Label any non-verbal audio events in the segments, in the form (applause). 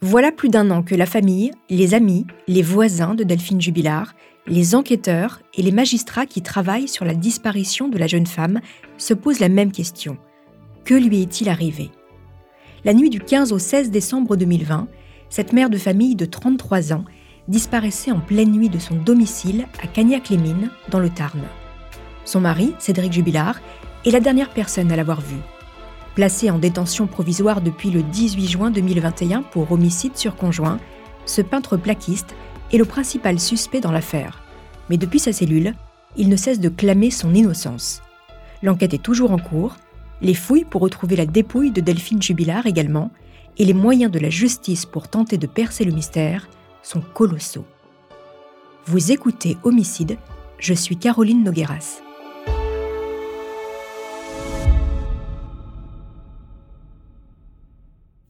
Voilà plus d'un an que la famille, les amis, les voisins de Delphine Jubilard, les enquêteurs et les magistrats qui travaillent sur la disparition de la jeune femme se posent la même question. Que lui est-il arrivé? La nuit du 15 au 16 décembre 2020, cette mère de famille de 33 ans disparaissait en pleine nuit de son domicile à Cagnac-les-Mines, dans le Tarn. Son mari, Cédric Jubilard, est la dernière personne à l'avoir vue. Placé en détention provisoire depuis le 18 juin 2021 pour homicide sur conjoint, ce peintre plaquiste est le principal suspect dans l'affaire. Mais depuis sa cellule, il ne cesse de clamer son innocence. L'enquête est toujours en cours, les fouilles pour retrouver la dépouille de Delphine Jubilard également, et les moyens de la justice pour tenter de percer le mystère sont colossaux. Vous écoutez Homicide, je suis Caroline Nogueras.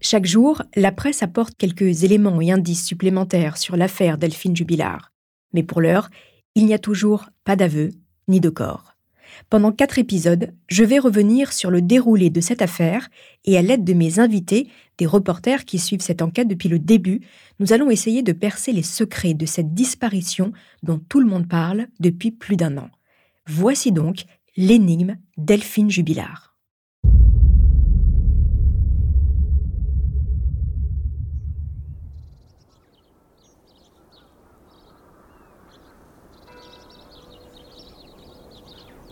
Chaque jour, la presse apporte quelques éléments et indices supplémentaires sur l'affaire Delphine Jubilard. Mais pour l'heure, il n'y a toujours pas d'aveu ni de corps. Pendant quatre épisodes, je vais revenir sur le déroulé de cette affaire et à l'aide de mes invités, des reporters qui suivent cette enquête depuis le début, nous allons essayer de percer les secrets de cette disparition dont tout le monde parle depuis plus d'un an. Voici donc l'énigme Delphine Jubilard.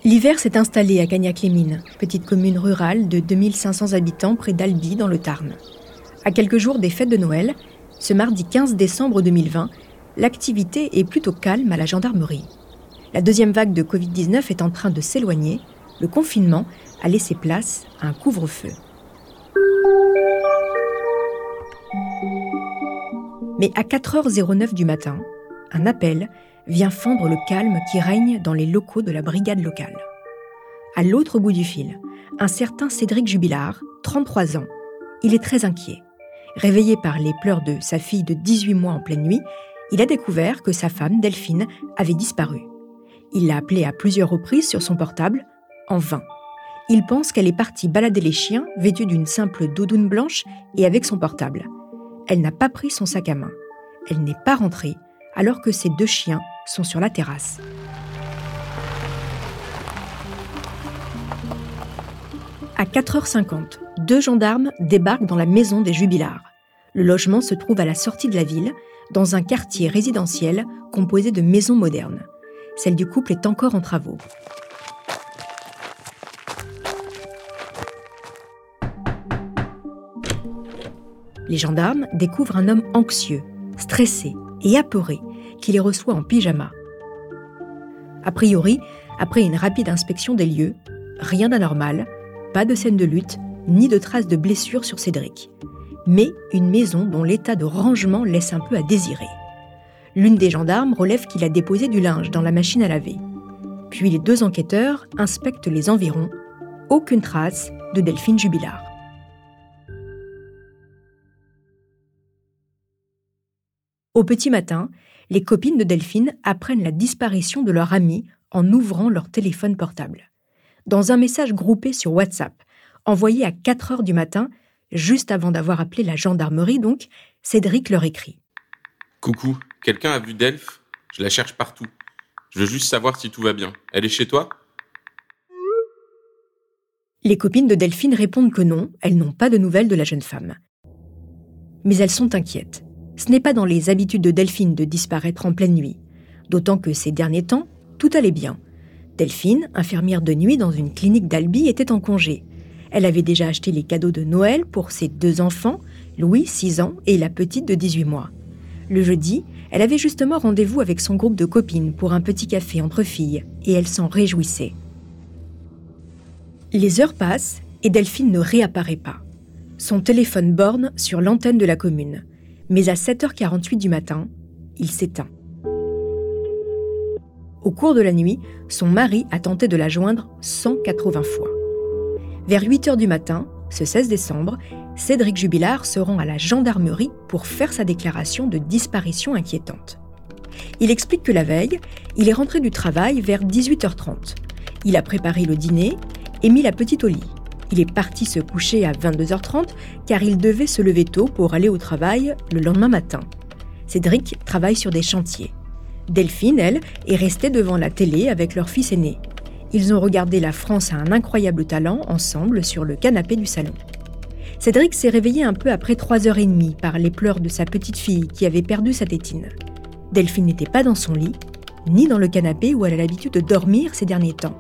L'hiver s'est installé à Cagnac-les-Mines, petite commune rurale de 2500 habitants près d'Albi dans le Tarn. À quelques jours des fêtes de Noël, ce mardi 15 décembre 2020, l'activité est plutôt calme à la gendarmerie. La deuxième vague de Covid-19 est en train de s'éloigner, le confinement a laissé place à un couvre-feu. Mais à 4h09 du matin, un appel vient fendre le calme qui règne dans les locaux de la brigade locale. À l'autre bout du fil, un certain Cédric Jubilard, 33 ans. Il est très inquiet. Réveillé par les pleurs de sa fille de 18 mois en pleine nuit, il a découvert que sa femme, Delphine, avait disparu. Il l'a appelée à plusieurs reprises sur son portable, en vain. Il pense qu'elle est partie balader les chiens, vêtue d'une simple doudoune blanche et avec son portable. Elle n'a pas pris son sac à main. Elle n'est pas rentrée, alors que ses deux chiens sont sur la terrasse. À 4h50, deux gendarmes débarquent dans la maison des jubilards. Le logement se trouve à la sortie de la ville, dans un quartier résidentiel composé de maisons modernes. Celle du couple est encore en travaux. Les gendarmes découvrent un homme anxieux, stressé et apeuré qui les reçoit en pyjama. A priori, après une rapide inspection des lieux, rien d'anormal, pas de scène de lutte, ni de traces de blessures sur Cédric, mais une maison dont l'état de rangement laisse un peu à désirer. L'une des gendarmes relève qu'il a déposé du linge dans la machine à laver. Puis les deux enquêteurs inspectent les environs. Aucune trace de Delphine Jubilard. Au petit matin, les copines de Delphine apprennent la disparition de leur amie en ouvrant leur téléphone portable. Dans un message groupé sur WhatsApp, envoyé à 4 heures du matin, juste avant d'avoir appelé la gendarmerie donc, Cédric leur écrit. Coucou, quelqu'un a vu Delph? Je la cherche partout. Je veux juste savoir si tout va bien. Elle est chez toi? Les copines de Delphine répondent que non, elles n'ont pas de nouvelles de la jeune femme. Mais elles sont inquiètes. Ce n'est pas dans les habitudes de Delphine de disparaître en pleine nuit, d'autant que ces derniers temps, tout allait bien. Delphine, infirmière de nuit dans une clinique d'Albi, était en congé. Elle avait déjà acheté les cadeaux de Noël pour ses deux enfants, Louis, 6 ans, et la petite de 18 mois. Le jeudi, elle avait justement rendez-vous avec son groupe de copines pour un petit café entre filles, et elle s'en réjouissait. Les heures passent et Delphine ne réapparaît pas. Son téléphone borne sur l'antenne de la commune mais à 7h48 du matin, il s'éteint. Au cours de la nuit, son mari a tenté de la joindre 180 fois. Vers 8h du matin, ce 16 décembre, Cédric Jubilard se rend à la gendarmerie pour faire sa déclaration de disparition inquiétante. Il explique que la veille, il est rentré du travail vers 18h30. Il a préparé le dîner et mis la petite au lit. Il est parti se coucher à 22h30 car il devait se lever tôt pour aller au travail le lendemain matin. Cédric travaille sur des chantiers. Delphine, elle, est restée devant la télé avec leur fils aîné. Ils ont regardé La France a un incroyable talent ensemble sur le canapé du salon. Cédric s'est réveillé un peu après 3h30 par les pleurs de sa petite fille qui avait perdu sa tétine. Delphine n'était pas dans son lit, ni dans le canapé où elle a l'habitude de dormir ces derniers temps.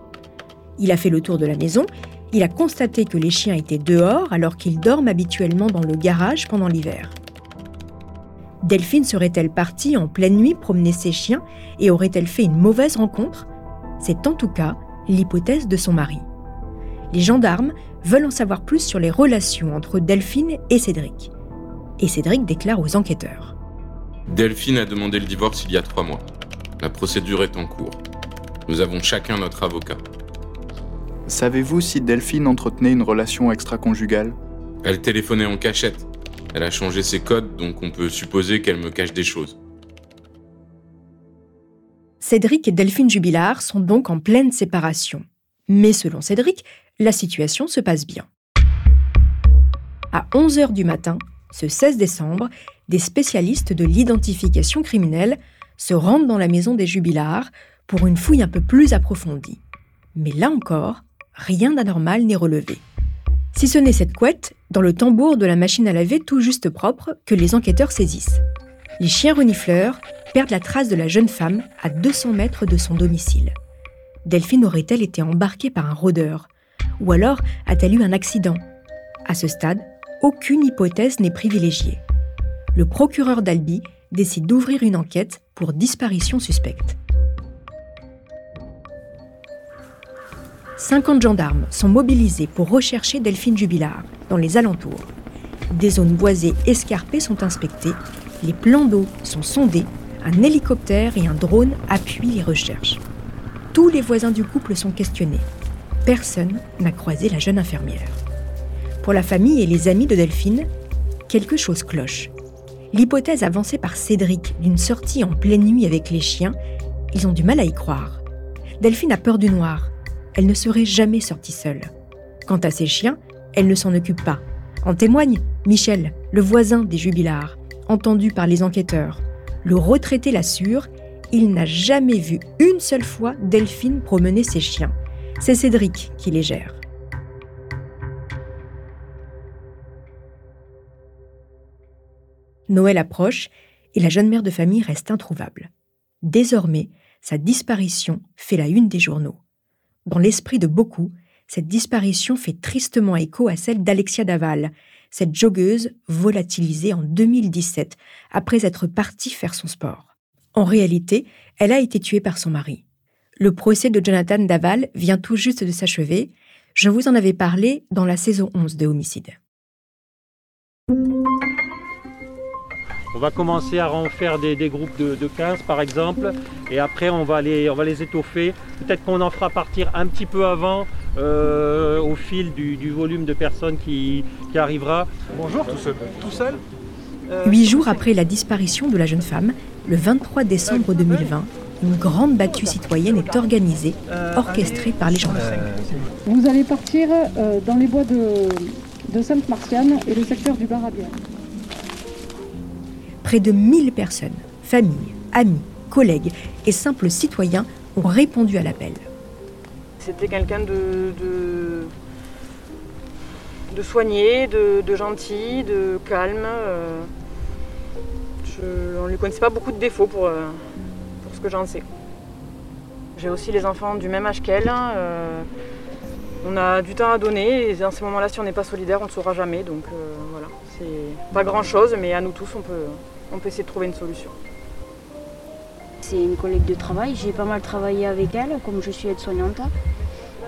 Il a fait le tour de la maison il a constaté que les chiens étaient dehors alors qu'ils dorment habituellement dans le garage pendant l'hiver. Delphine serait-elle partie en pleine nuit promener ses chiens et aurait-elle fait une mauvaise rencontre? C'est en tout cas l'hypothèse de son mari. Les gendarmes veulent en savoir plus sur les relations entre Delphine et Cédric. Et Cédric déclare aux enquêteurs. Delphine a demandé le divorce il y a trois mois. La procédure est en cours. Nous avons chacun notre avocat. Savez-vous si Delphine entretenait une relation extra-conjugale? Elle téléphonait en cachette. Elle a changé ses codes, donc on peut supposer qu'elle me cache des choses. Cédric et Delphine Jubilard sont donc en pleine séparation. Mais selon Cédric, la situation se passe bien. À 11h du matin, ce 16 décembre, des spécialistes de l'identification criminelle se rendent dans la maison des Jubilards pour une fouille un peu plus approfondie. Mais là encore, rien d'anormal n'est relevé. Si ce n'est cette couette, dans le tambour de la machine à laver tout juste propre, que les enquêteurs saisissent. Les chiens renifleurs perdent la trace de la jeune femme à 200 mètres de son domicile. Delphine aurait-elle été embarquée par un rôdeur? Ou alors a-t-elle eu un accident? À ce stade, aucune hypothèse n'est privilégiée. Le procureur d'Albi décide d'ouvrir une enquête pour disparition suspecte. 50 gendarmes sont mobilisés pour rechercher Delphine Jubilard dans les alentours. Des zones boisées escarpées sont inspectées, les plans d'eau sont sondés, un hélicoptère et un drone appuient les recherches. Tous les voisins du couple sont questionnés. Personne n'a croisé la jeune infirmière. Pour la famille et les amis de Delphine, quelque chose cloche. L'hypothèse avancée par Cédric d'une sortie en pleine nuit avec les chiens, ils ont du mal à y croire. Delphine a peur du noir, elle ne serait jamais sortie seule. Quant à ses chiens, elle ne s'en occupe pas. En témoigne Michel, le voisin des jubilards, entendu par les enquêteurs. Le retraité l'assure, il n'a jamais vu une seule fois Delphine promener ses chiens. C'est Cédric qui les gère. Noël approche et la jeune mère de famille reste introuvable. Désormais, sa disparition fait la une des journaux. Dans l'esprit de beaucoup, cette disparition fait tristement écho à celle d'Alexia Daval, cette joggeuse volatilisée en 2017 après être partie faire son sport. En réalité, elle a été tuée par son mari. Le procès de Jonathan Daval vient tout juste de s'achever. Je vous en avais parlé dans la saison 11 de Homicide. On va commencer à en faire des, groupes de, 15 par exemple, et après on va les, on va les étoffer. Peut-être qu'on en fera partir un petit peu avant, euh, au fil du, volume de personnes qui, arrivera. Bonjour, tout seul, tout seul Huit jours après la disparition de la jeune femme, le 23 décembre 2020, une grande battue citoyenne est organisée, orchestrée par les gendarmes. Vous allez partir euh, dans les bois de, Sainte-Martiane et le secteur du bar Près de 1000 personnes, familles, amis, collègues et simples citoyens ont répondu à l'appel. C'était quelqu'un de, soigné, de, gentil, de calme. on ne lui connaissait pas beaucoup de défauts pour, pour ce que j'en sais. J'ai aussi les enfants du même âge qu'elle. Hein, on a du temps à donner et dans ces moments-là, si on n'est pas solidaire, on ne saura jamais. Donc voilà, c'est pas grand-chose, mais à nous tous, on peut, on peut essayer de trouver une solution. C'est une collègue de travail, j'ai pas mal travaillé avec elle, comme je suis aide-soignante,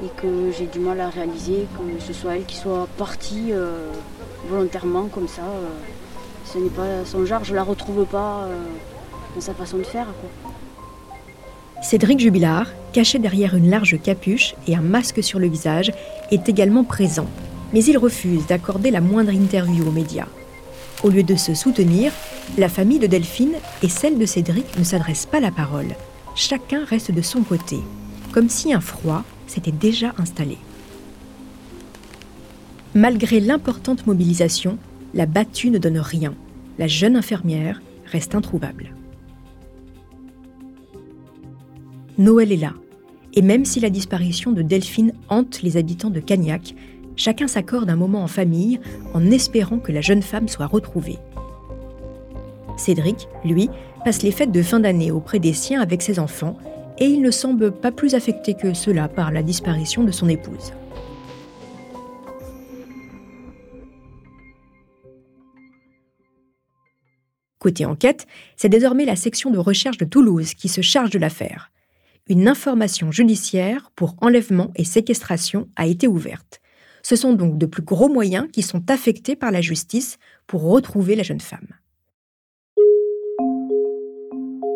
et que j'ai du mal à réaliser que ce soit elle qui soit partie euh, volontairement comme ça. Euh, ce n'est pas son genre, je la retrouve pas euh, dans sa façon de faire. Cédric Jubilard, caché derrière une large capuche et un masque sur le visage, est également présent. Mais il refuse d'accorder la moindre interview aux médias. Au lieu de se soutenir, la famille de Delphine et celle de Cédric ne s'adressent pas la parole. Chacun reste de son côté, comme si un froid s'était déjà installé. Malgré l'importante mobilisation, la battue ne donne rien. La jeune infirmière reste introuvable. Noël est là, et même si la disparition de Delphine hante les habitants de Cagnac, chacun s'accorde un moment en famille en espérant que la jeune femme soit retrouvée. Cédric, lui, passe les fêtes de fin d'année auprès des siens avec ses enfants et il ne semble pas plus affecté que cela par la disparition de son épouse. Côté enquête, c'est désormais la section de recherche de Toulouse qui se charge de l'affaire. Une information judiciaire pour enlèvement et séquestration a été ouverte. Ce sont donc de plus gros moyens qui sont affectés par la justice pour retrouver la jeune femme.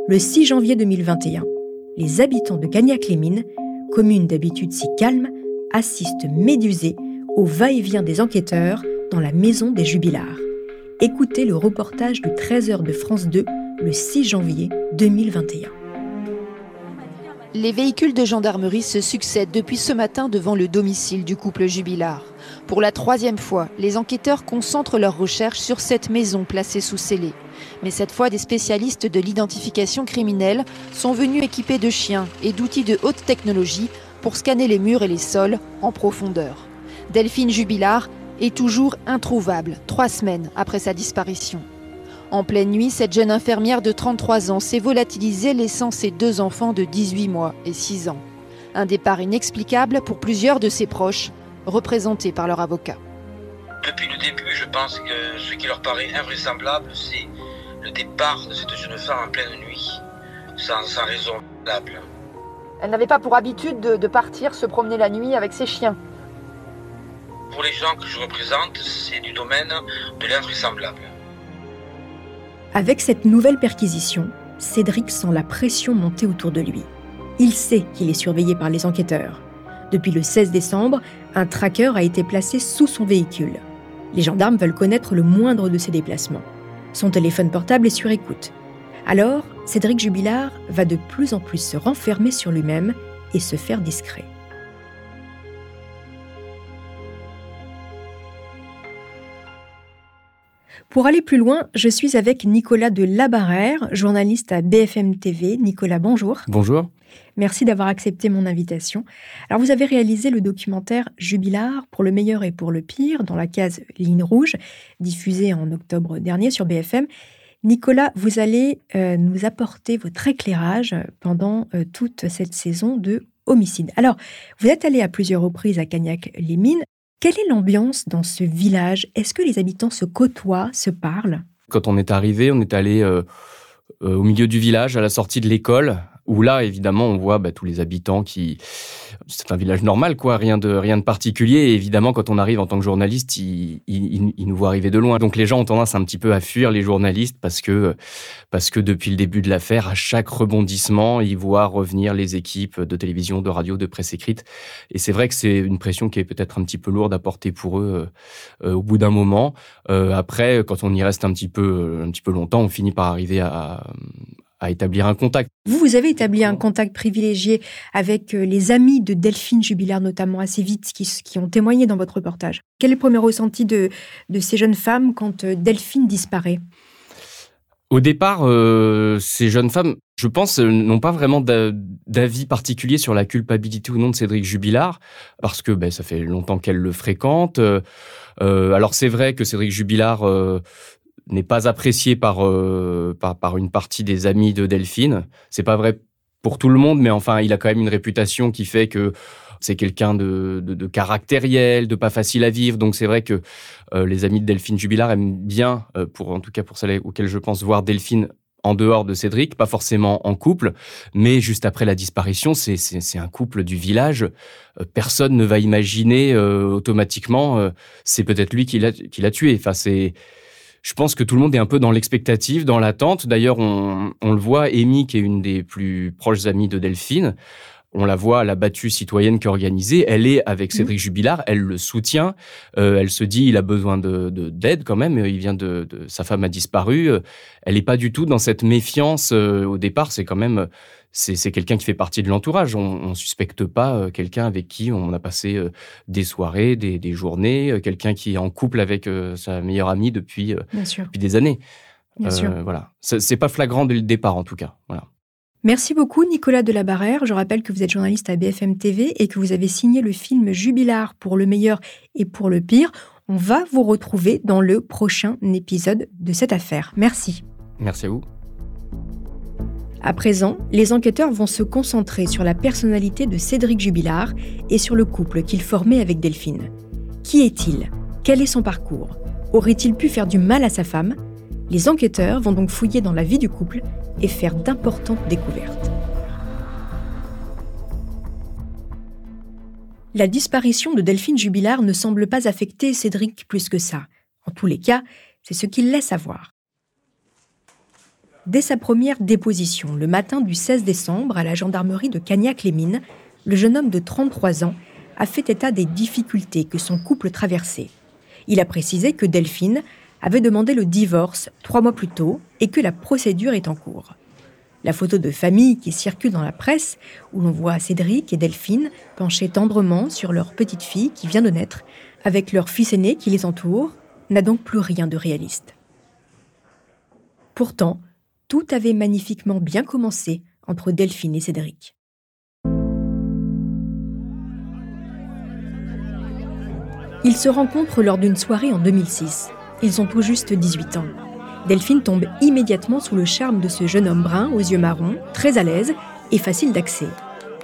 Le 6 janvier 2021, les habitants de Gagnac-les-Mines, commune d'habitude si calme, assistent médusés au va-et-vient des enquêteurs dans la maison des jubilars. Écoutez le reportage du 13h de France 2 le 6 janvier 2021. Les véhicules de gendarmerie se succèdent depuis ce matin devant le domicile du couple jubilar. Pour la troisième fois, les enquêteurs concentrent leurs recherches sur cette maison placée sous scellé. Mais cette fois, des spécialistes de l'identification criminelle sont venus équipés de chiens et d'outils de haute technologie pour scanner les murs et les sols en profondeur. Delphine Jubilard est toujours introuvable, trois semaines après sa disparition. En pleine nuit, cette jeune infirmière de 33 ans s'est volatilisée laissant ses deux enfants de 18 mois et 6 ans. Un départ inexplicable pour plusieurs de ses proches, représentés par leur avocat. Depuis le début, je pense que ce qui leur paraît invraisemblable, c'est le départ de cette jeune femme en pleine nuit, sans, raison valable. Elle n'avait pas pour habitude de partir se promener la nuit avec ses chiens. Pour les gens que je représente, c'est du domaine de l'invraisemblable. Avec cette nouvelle perquisition, Cédric sent la pression monter autour de lui. Il sait qu'il est surveillé par les enquêteurs. Depuis le 16 décembre, un tracker a été placé sous son véhicule. Les gendarmes veulent connaître le moindre de ses déplacements. Son téléphone portable est sur écoute. Alors, Cédric Jubilard va de plus en plus se renfermer sur lui-même et se faire discret. Pour aller plus loin, je suis avec Nicolas de Labarère, journaliste à BFM TV. Nicolas, bonjour. Bonjour. Merci d'avoir accepté mon invitation. Alors, vous avez réalisé le documentaire Jubilard pour le meilleur et pour le pire dans la case Ligne Rouge, diffusé en octobre dernier sur BFM. Nicolas, vous allez euh, nous apporter votre éclairage pendant euh, toute cette saison de homicide. Alors, vous êtes allé à plusieurs reprises à Cagnac-les-Mines. Quelle est l'ambiance dans ce village? Est-ce que les habitants se côtoient, se parlent? Quand on est arrivé, on est allé euh, euh, au milieu du village, à la sortie de l'école, où là, évidemment, on voit bah, tous les habitants qui c'est un village normal, quoi, rien de rien de particulier. Et évidemment, quand on arrive en tant que journaliste, ils, nous voient arriver de loin. Donc les gens ont tendance un petit peu à fuir les journalistes parce que parce que depuis le début de l'affaire, à chaque rebondissement, ils voient revenir les équipes de télévision, de radio, de presse écrite. Et c'est vrai que c'est une pression qui est peut-être un petit peu lourde à porter pour eux euh, au bout d'un moment. Euh, après, quand on y reste un petit peu un petit peu longtemps, on finit par arriver à, à établir un contact. Vous, vous avez établi un contact privilégié avec euh, les amis de Delphine Jubilaire, notamment assez vite, qui, qui ont témoigné dans votre reportage. Quel est le premier ressenti de, de ces jeunes femmes quand euh, Delphine disparaît? Au départ, euh, ces jeunes femmes, je pense, n'ont pas vraiment d'avis particulier sur la culpabilité ou non de Cédric Jubilard, parce que ben, ça fait longtemps qu'elle le fréquente. Euh, alors c'est vrai que Cédric Jubilard n'est pas apprécié par, par, par une partie des amis de Delphine. C'est pas vrai pour tout le monde, mais enfin, il a quand même une réputation qui fait que c'est quelqu'un de, de, caractériel, de pas facile à vivre. Donc c'est vrai que euh, les amis de Delphine Jubilard aiment bien, euh, pour en tout cas pour celles auxquelles je pense, voir Delphine en dehors de Cédric, pas forcément en couple, mais juste après la disparition, c'est un couple du village. Euh, personne ne va imaginer automatiquement, c'est peut-être lui qui l'a tué. Enfin, c'est je pense que tout le monde est un peu dans l'expectative, dans l'attente. D'ailleurs, on, le voit, Amy, qui est une des plus proches amies de Delphine, on la voit à la battue citoyenne qui est organisée. Elle est avec mmh. Cédric Jubilard, elle le soutient. Euh, elle se dit, il a besoin de d'aide quand même. Il vient de, sa femme a disparu. Elle n'est pas du tout dans cette méfiance euh, au départ. C'est quand même c'est quelqu'un qui fait partie de l'entourage. On, ne suspecte pas euh, quelqu'un avec qui on a passé des soirées, des, journées, quelqu'un qui est en couple avec sa meilleure amie depuis, depuis des années. Bien sûr. Voilà, c'est pas flagrant dès le départ en tout cas. Voilà. Merci beaucoup Nicolas Delabarrère. Je rappelle que vous êtes journaliste à BFM TV et que vous avez signé le film Jubilard pour le meilleur et pour le pire. On va vous retrouver dans le prochain épisode de cette affaire. Merci. Merci à vous. À présent, les enquêteurs vont se concentrer sur la personnalité de Cédric Jubilard et sur le couple qu'il formait avec Delphine. Qui est-il? Quel est son parcours? Aurait-il pu faire du mal à sa femme? Les enquêteurs vont donc fouiller dans la vie du couple et faire d'importantes découvertes. La disparition de Delphine Jubilard ne semble pas affecter Cédric plus que ça. En tous les cas, c'est ce qu'il laisse savoir. Dès sa première déposition, le matin du 16 décembre, à la gendarmerie de Cagnac-les-Mines, le jeune homme de 33 ans a fait état des difficultés que son couple traversait. Il a précisé que Delphine avait demandé le divorce trois mois plus tôt et que la procédure est en cours. La photo de famille qui circule dans la presse, où l'on voit Cédric et Delphine penchés tendrement sur leur petite fille qui vient de naître, avec leur fils aîné qui les entoure, n'a donc plus rien de réaliste. Pourtant, tout avait magnifiquement bien commencé entre Delphine et Cédric. Ils se rencontrent lors d'une soirée en 2006. Ils ont tout juste 18 ans. Delphine tombe immédiatement sous le charme de ce jeune homme brun aux yeux marrons, très à l'aise et facile d'accès.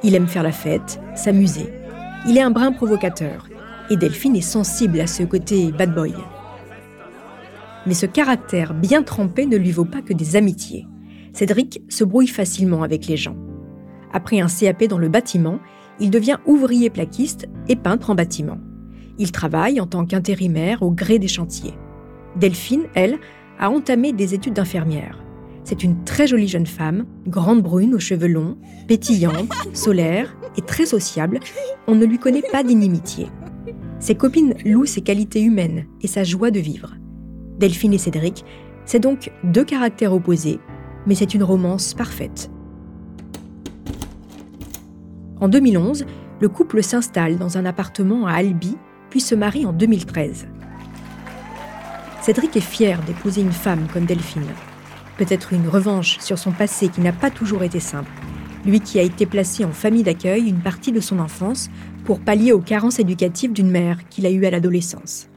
Il aime faire la fête, s'amuser. Il est un brin provocateur et Delphine est sensible à ce côté bad boy. Mais ce caractère bien trempé ne lui vaut pas que des amitiés. Cédric se brouille facilement avec les gens. Après un CAP dans le bâtiment, il devient ouvrier plaquiste et peintre en bâtiment. Il travaille en tant qu'intérimaire au gré des chantiers. Delphine, elle, a entamé des études d'infirmière. C'est une très jolie jeune femme, grande brune aux cheveux longs, pétillante, (laughs) solaire et très sociable. On ne lui connaît pas d'inimitié. Ses copines louent ses qualités humaines et sa joie de vivre. Delphine et Cédric, c'est donc deux caractères opposés, mais c'est une romance parfaite. En 2011, le couple s'installe dans un appartement à Albi, puis se marie en 2013. Cédric est fier d'épouser une femme comme Delphine. Peut-être une revanche sur son passé qui n'a pas toujours été simple. Lui qui a été placé en famille d'accueil une partie de son enfance pour pallier aux carences éducatives d'une mère qu'il a eue à l'adolescence.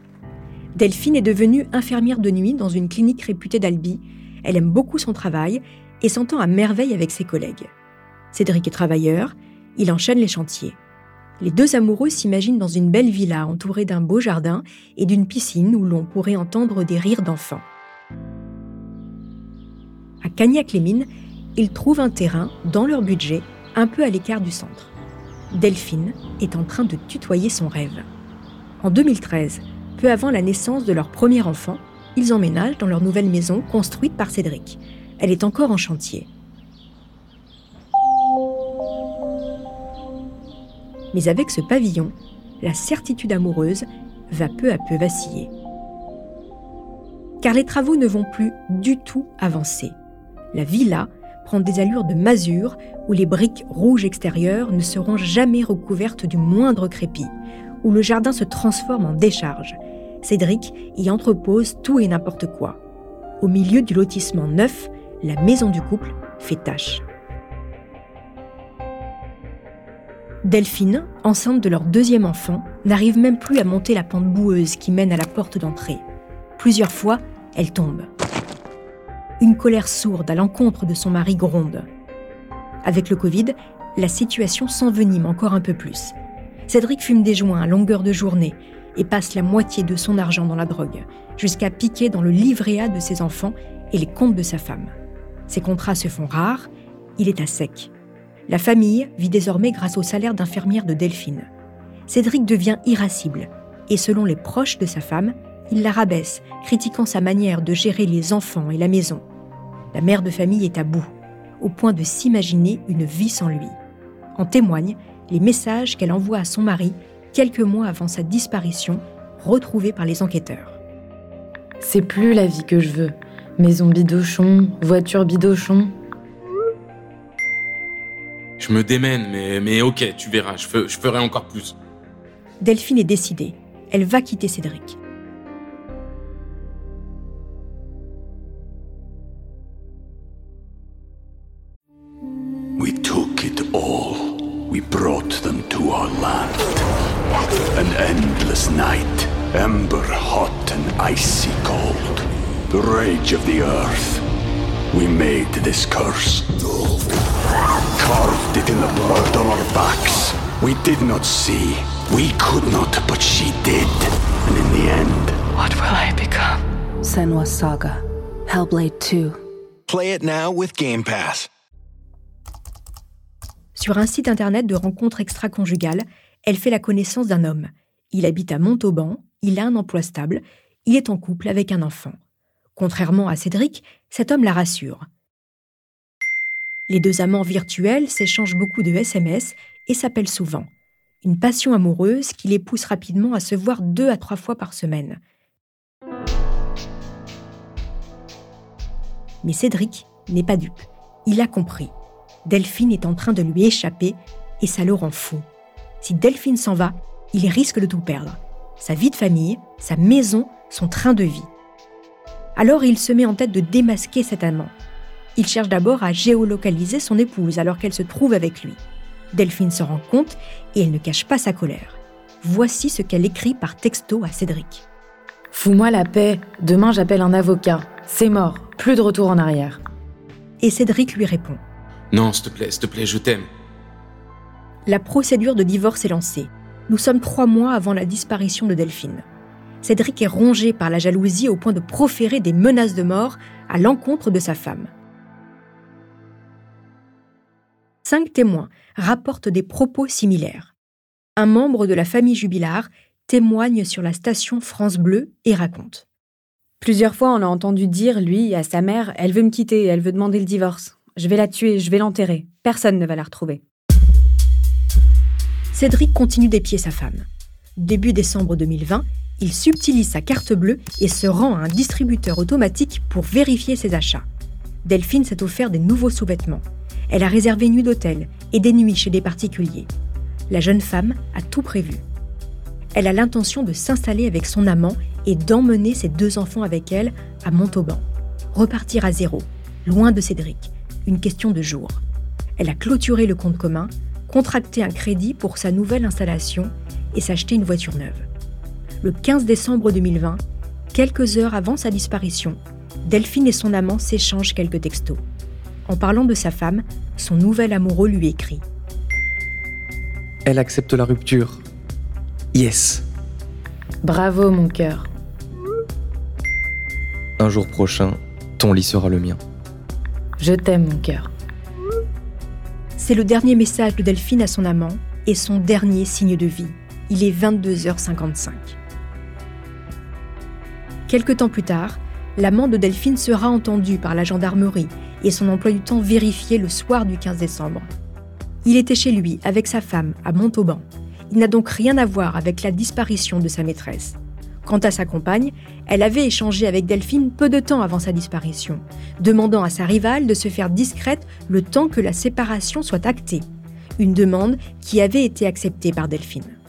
Delphine est devenue infirmière de nuit dans une clinique réputée d'Albi. Elle aime beaucoup son travail et s'entend à merveille avec ses collègues. Cédric est travailleur, il enchaîne les chantiers les deux amoureux s'imaginent dans une belle villa entourée d'un beau jardin et d'une piscine où l'on pourrait entendre des rires d'enfants. À Cagnac-les-Mines, ils trouvent un terrain, dans leur budget, un peu à l'écart du centre. Delphine est en train de tutoyer son rêve. En 2013, peu avant la naissance de leur premier enfant, ils emménagent dans leur nouvelle maison construite par Cédric. Elle est encore en chantier. Mais avec ce pavillon, la certitude amoureuse va peu à peu vaciller. Car les travaux ne vont plus du tout avancer. La villa prend des allures de masure où les briques rouges extérieures ne seront jamais recouvertes du moindre crépi, où le jardin se transforme en décharge. Cédric y entrepose tout et n'importe quoi. Au milieu du lotissement neuf, la maison du couple fait tâche. Delphine, enceinte de leur deuxième enfant, n'arrive même plus à monter la pente boueuse qui mène à la porte d'entrée. Plusieurs fois, elle tombe. Une colère sourde à l'encontre de son mari gronde. Avec le Covid, la situation s'envenime encore un peu plus. Cédric fume des joints à longueur de journée et passe la moitié de son argent dans la drogue, jusqu'à piquer dans le livret A de ses enfants et les comptes de sa femme. Ses contrats se font rares, il est à sec. La famille vit désormais grâce au salaire d'infirmière de Delphine. Cédric devient irascible et selon les proches de sa femme, il la rabaisse, critiquant sa manière de gérer les enfants et la maison. La mère de famille est à bout, au point de s'imaginer une vie sans lui. En témoignent les messages qu'elle envoie à son mari quelques mois avant sa disparition, retrouvés par les enquêteurs. C'est plus la vie que je veux. Maison bidochon, voiture bidochon. Je me démène, mais, mais ok, tu verras, je, je ferai encore plus. Delphine est décidée. Elle va quitter Cédric. We took it all. We brought them to our land. An endless night, ember hot and icy cold. The rage of the earth. We made this curse. Carved it in the blood on our backs. We did not see. We could not, but she did. And in the end, What will I become? Senwa Saga. Hellblade 2. Play it now with Game Pass. Sur un site internet de rencontres extra-conjugales, elle fait la connaissance d'un homme. Il habite à Montauban, il a un emploi stable, il est en couple avec un enfant. Contrairement à Cédric, cet homme la rassure. Les deux amants virtuels s'échangent beaucoup de SMS et s'appellent souvent. Une passion amoureuse qui les pousse rapidement à se voir deux à trois fois par semaine. Mais Cédric n'est pas dupe. Il a compris. Delphine est en train de lui échapper et ça le rend fou. Si Delphine s'en va, il risque de tout perdre. Sa vie de famille, sa maison, son train de vie. Alors il se met en tête de démasquer cet amant. Il cherche d'abord à géolocaliser son épouse alors qu'elle se trouve avec lui. Delphine se rend compte et elle ne cache pas sa colère. Voici ce qu'elle écrit par texto à Cédric. Fous-moi la paix. Demain, j'appelle un avocat. C'est mort. Plus de retour en arrière. Et Cédric lui répond. Non, s'il te plaît, s'il te plaît, je t'aime. La procédure de divorce est lancée. Nous sommes trois mois avant la disparition de Delphine. Cédric est rongé par la jalousie au point de proférer des menaces de mort à l'encontre de sa femme. Cinq témoins rapportent des propos similaires. Un membre de la famille Jubilard témoigne sur la station France Bleu et raconte. Plusieurs fois, on l'a entendu dire, lui, à sa mère, elle veut me quitter, elle veut demander le divorce. Je vais la tuer, je vais l'enterrer. Personne ne va la retrouver. Cédric continue d'épier sa femme. Début décembre 2020, il subtilise sa carte bleue et se rend à un distributeur automatique pour vérifier ses achats. Delphine s'est offert des nouveaux sous-vêtements. Elle a réservé une nuit d'hôtel et des nuits chez des particuliers. La jeune femme a tout prévu. Elle a l'intention de s'installer avec son amant et d'emmener ses deux enfants avec elle à Montauban. Repartir à zéro, loin de Cédric, une question de jours. Elle a clôturé le compte commun, contracté un crédit pour sa nouvelle installation et s'acheter une voiture neuve. Le 15 décembre 2020, quelques heures avant sa disparition, Delphine et son amant s'échangent quelques textos. En parlant de sa femme, son nouvel amoureux lui écrit Elle accepte la rupture. Yes. Bravo, mon cœur. Un jour prochain, ton lit sera le mien. Je t'aime, mon cœur. C'est le dernier message de Delphine à son amant et son dernier signe de vie. Il est 22h55. Quelque temps plus tard, l'amant de Delphine sera entendu par la gendarmerie et son emploi du temps vérifié le soir du 15 décembre. Il était chez lui avec sa femme à Montauban. Il n'a donc rien à voir avec la disparition de sa maîtresse. Quant à sa compagne, elle avait échangé avec Delphine peu de temps avant sa disparition, demandant à sa rivale de se faire discrète le temps que la séparation soit actée. Une demande qui avait été acceptée par Delphine.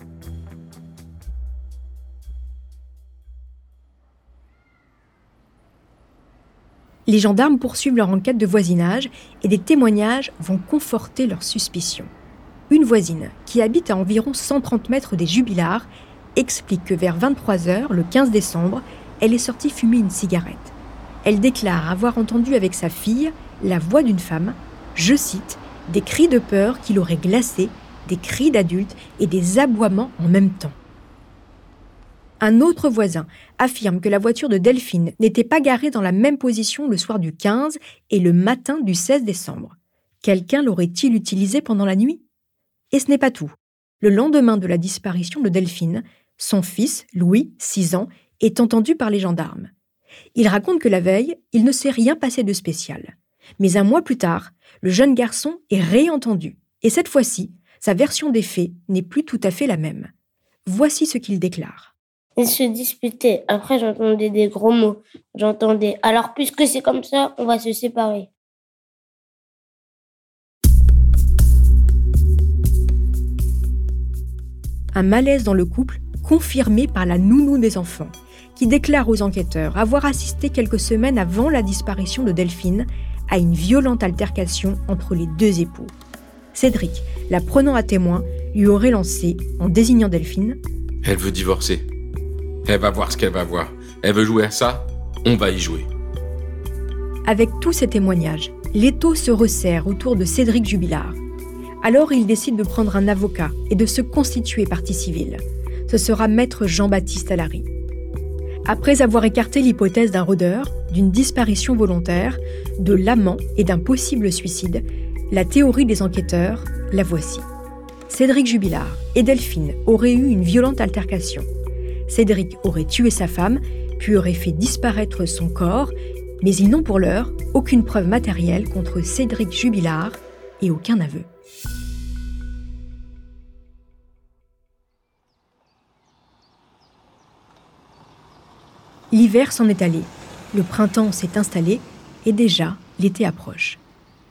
Les gendarmes poursuivent leur enquête de voisinage et des témoignages vont conforter leurs suspicions. Une voisine, qui habite à environ 130 mètres des jubilars, explique que vers 23h, le 15 décembre, elle est sortie fumer une cigarette. Elle déclare avoir entendu avec sa fille la voix d'une femme, je cite, des cris de peur qui l'auraient glacée, des cris d'adultes et des aboiements en même temps. Un autre voisin affirme que la voiture de Delphine n'était pas garée dans la même position le soir du 15 et le matin du 16 décembre. Quelqu'un l'aurait-il utilisée pendant la nuit? Et ce n'est pas tout. Le lendemain de la disparition de Delphine, son fils, Louis, 6 ans, est entendu par les gendarmes. Il raconte que la veille, il ne s'est rien passé de spécial. Mais un mois plus tard, le jeune garçon est réentendu. Et cette fois-ci, sa version des faits n'est plus tout à fait la même. Voici ce qu'il déclare. Ils se disputaient. Après, j'entendais des gros mots. J'entendais Alors, puisque c'est comme ça, on va se séparer. Un malaise dans le couple confirmé par la nounou des enfants, qui déclare aux enquêteurs avoir assisté quelques semaines avant la disparition de Delphine à une violente altercation entre les deux époux. Cédric, la prenant à témoin, lui aurait lancé, en désignant Delphine Elle veut divorcer. Elle va voir ce qu'elle va voir. Elle veut jouer à ça On va y jouer. Avec tous ces témoignages, l'étau se resserre autour de Cédric Jubilard. Alors il décide de prendre un avocat et de se constituer partie civile ce sera maître Jean-Baptiste Allary. Après avoir écarté l'hypothèse d'un rôdeur, d'une disparition volontaire, de l'amant et d'un possible suicide, la théorie des enquêteurs, la voici. Cédric Jubilard et Delphine auraient eu une violente altercation. Cédric aurait tué sa femme, puis aurait fait disparaître son corps, mais ils n'ont pour l'heure aucune preuve matérielle contre Cédric Jubilard et aucun aveu. L'hiver s'en est allé, le printemps s'est installé et déjà l'été approche.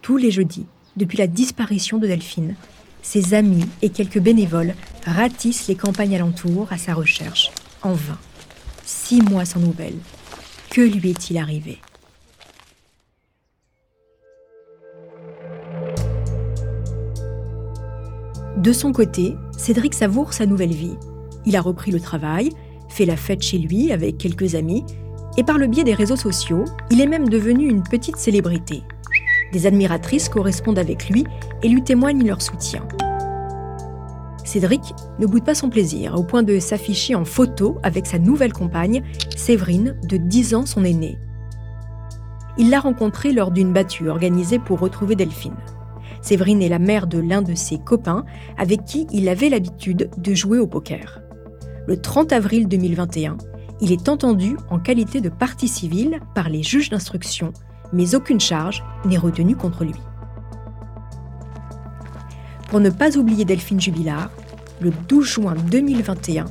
Tous les jeudis, depuis la disparition de Delphine, ses amis et quelques bénévoles ratissent les campagnes alentours à sa recherche, en vain. Six mois sans nouvelles. Que lui est-il arrivé? De son côté, Cédric savoure sa nouvelle vie. Il a repris le travail, fait la fête chez lui avec quelques amis, et par le biais des réseaux sociaux, il est même devenu une petite célébrité. Des admiratrices correspondent avec lui et lui témoignent leur soutien. Cédric ne boude pas son plaisir au point de s'afficher en photo avec sa nouvelle compagne, Séverine, de 10 ans son aînée. Il l'a rencontrée lors d'une battue organisée pour retrouver Delphine. Séverine est la mère de l'un de ses copains avec qui il avait l'habitude de jouer au poker le 30 avril 2021, il est entendu en qualité de partie civile par les juges d'instruction, mais aucune charge n'est retenue contre lui. Pour ne pas oublier Delphine Jubilard, le 12 juin 2021,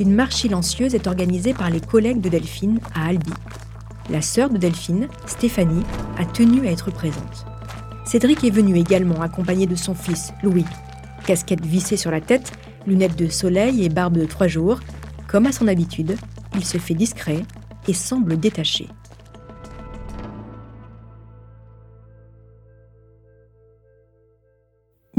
une marche silencieuse est organisée par les collègues de Delphine à Albi. La sœur de Delphine, Stéphanie, a tenu à être présente. Cédric est venu également accompagné de son fils, Louis. Casquette vissée sur la tête, lunettes de soleil et barbe de trois jours, comme à son habitude, il se fait discret et semble détaché.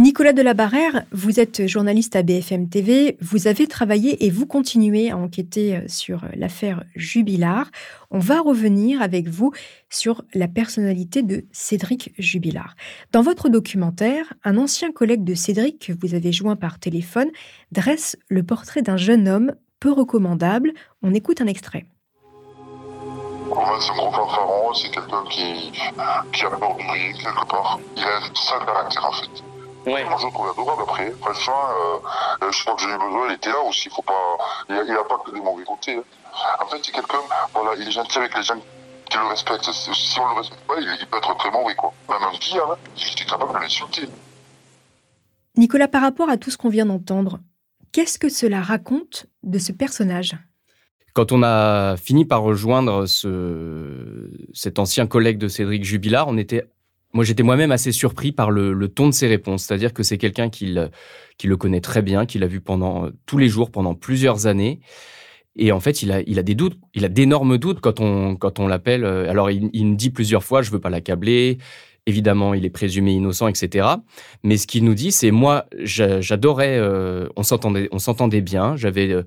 Nicolas Delabarrère, vous êtes journaliste à BFM TV, vous avez travaillé et vous continuez à enquêter euh, sur l'affaire Jubilard. On va revenir avec vous sur la personnalité de Cédric Jubilard. Dans votre documentaire, un ancien collègue de Cédric que vous avez joint par téléphone dresse le portrait d'un jeune homme peu recommandable. On écoute un extrait. c'est un gros c'est quelqu'un qui, qui a peur de quelque part. Il a un sale caractère en fait. Ouais. Moi, je le trouve adorable après. Franchement, euh, je crois que j'ai eu besoin, il était là aussi. Faut pas, il n'y a, pas que des mauvais côtés. Hein. En fait, c'est quelqu'un, voilà, il est gentil avec les gens qui le respectent. Si on le respecte pas, il, peut être très mauvais, quoi. Même un pire, hein, il est capable de l'insulter. Nicolas, par rapport à tout ce qu'on vient d'entendre, qu'est-ce que cela raconte de ce personnage? Quand on a fini par rejoindre ce, cet ancien collègue de Cédric Jubilard, on était moi, j'étais moi-même assez surpris par le, ton de ses réponses. C'est-à-dire que c'est quelqu'un qui, qui, le connaît très bien, qui l'a vu pendant tous les jours, pendant plusieurs années. Et en fait, il a, il a des doutes, il a d'énormes doutes quand on, quand on l'appelle. Alors, il, il me dit plusieurs fois, je veux pas l'accabler. Évidemment, il est présumé innocent, etc. Mais ce qu'il nous dit, c'est moi, j'adorais, euh, on s'entendait, on s'entendait bien. J'avais euh,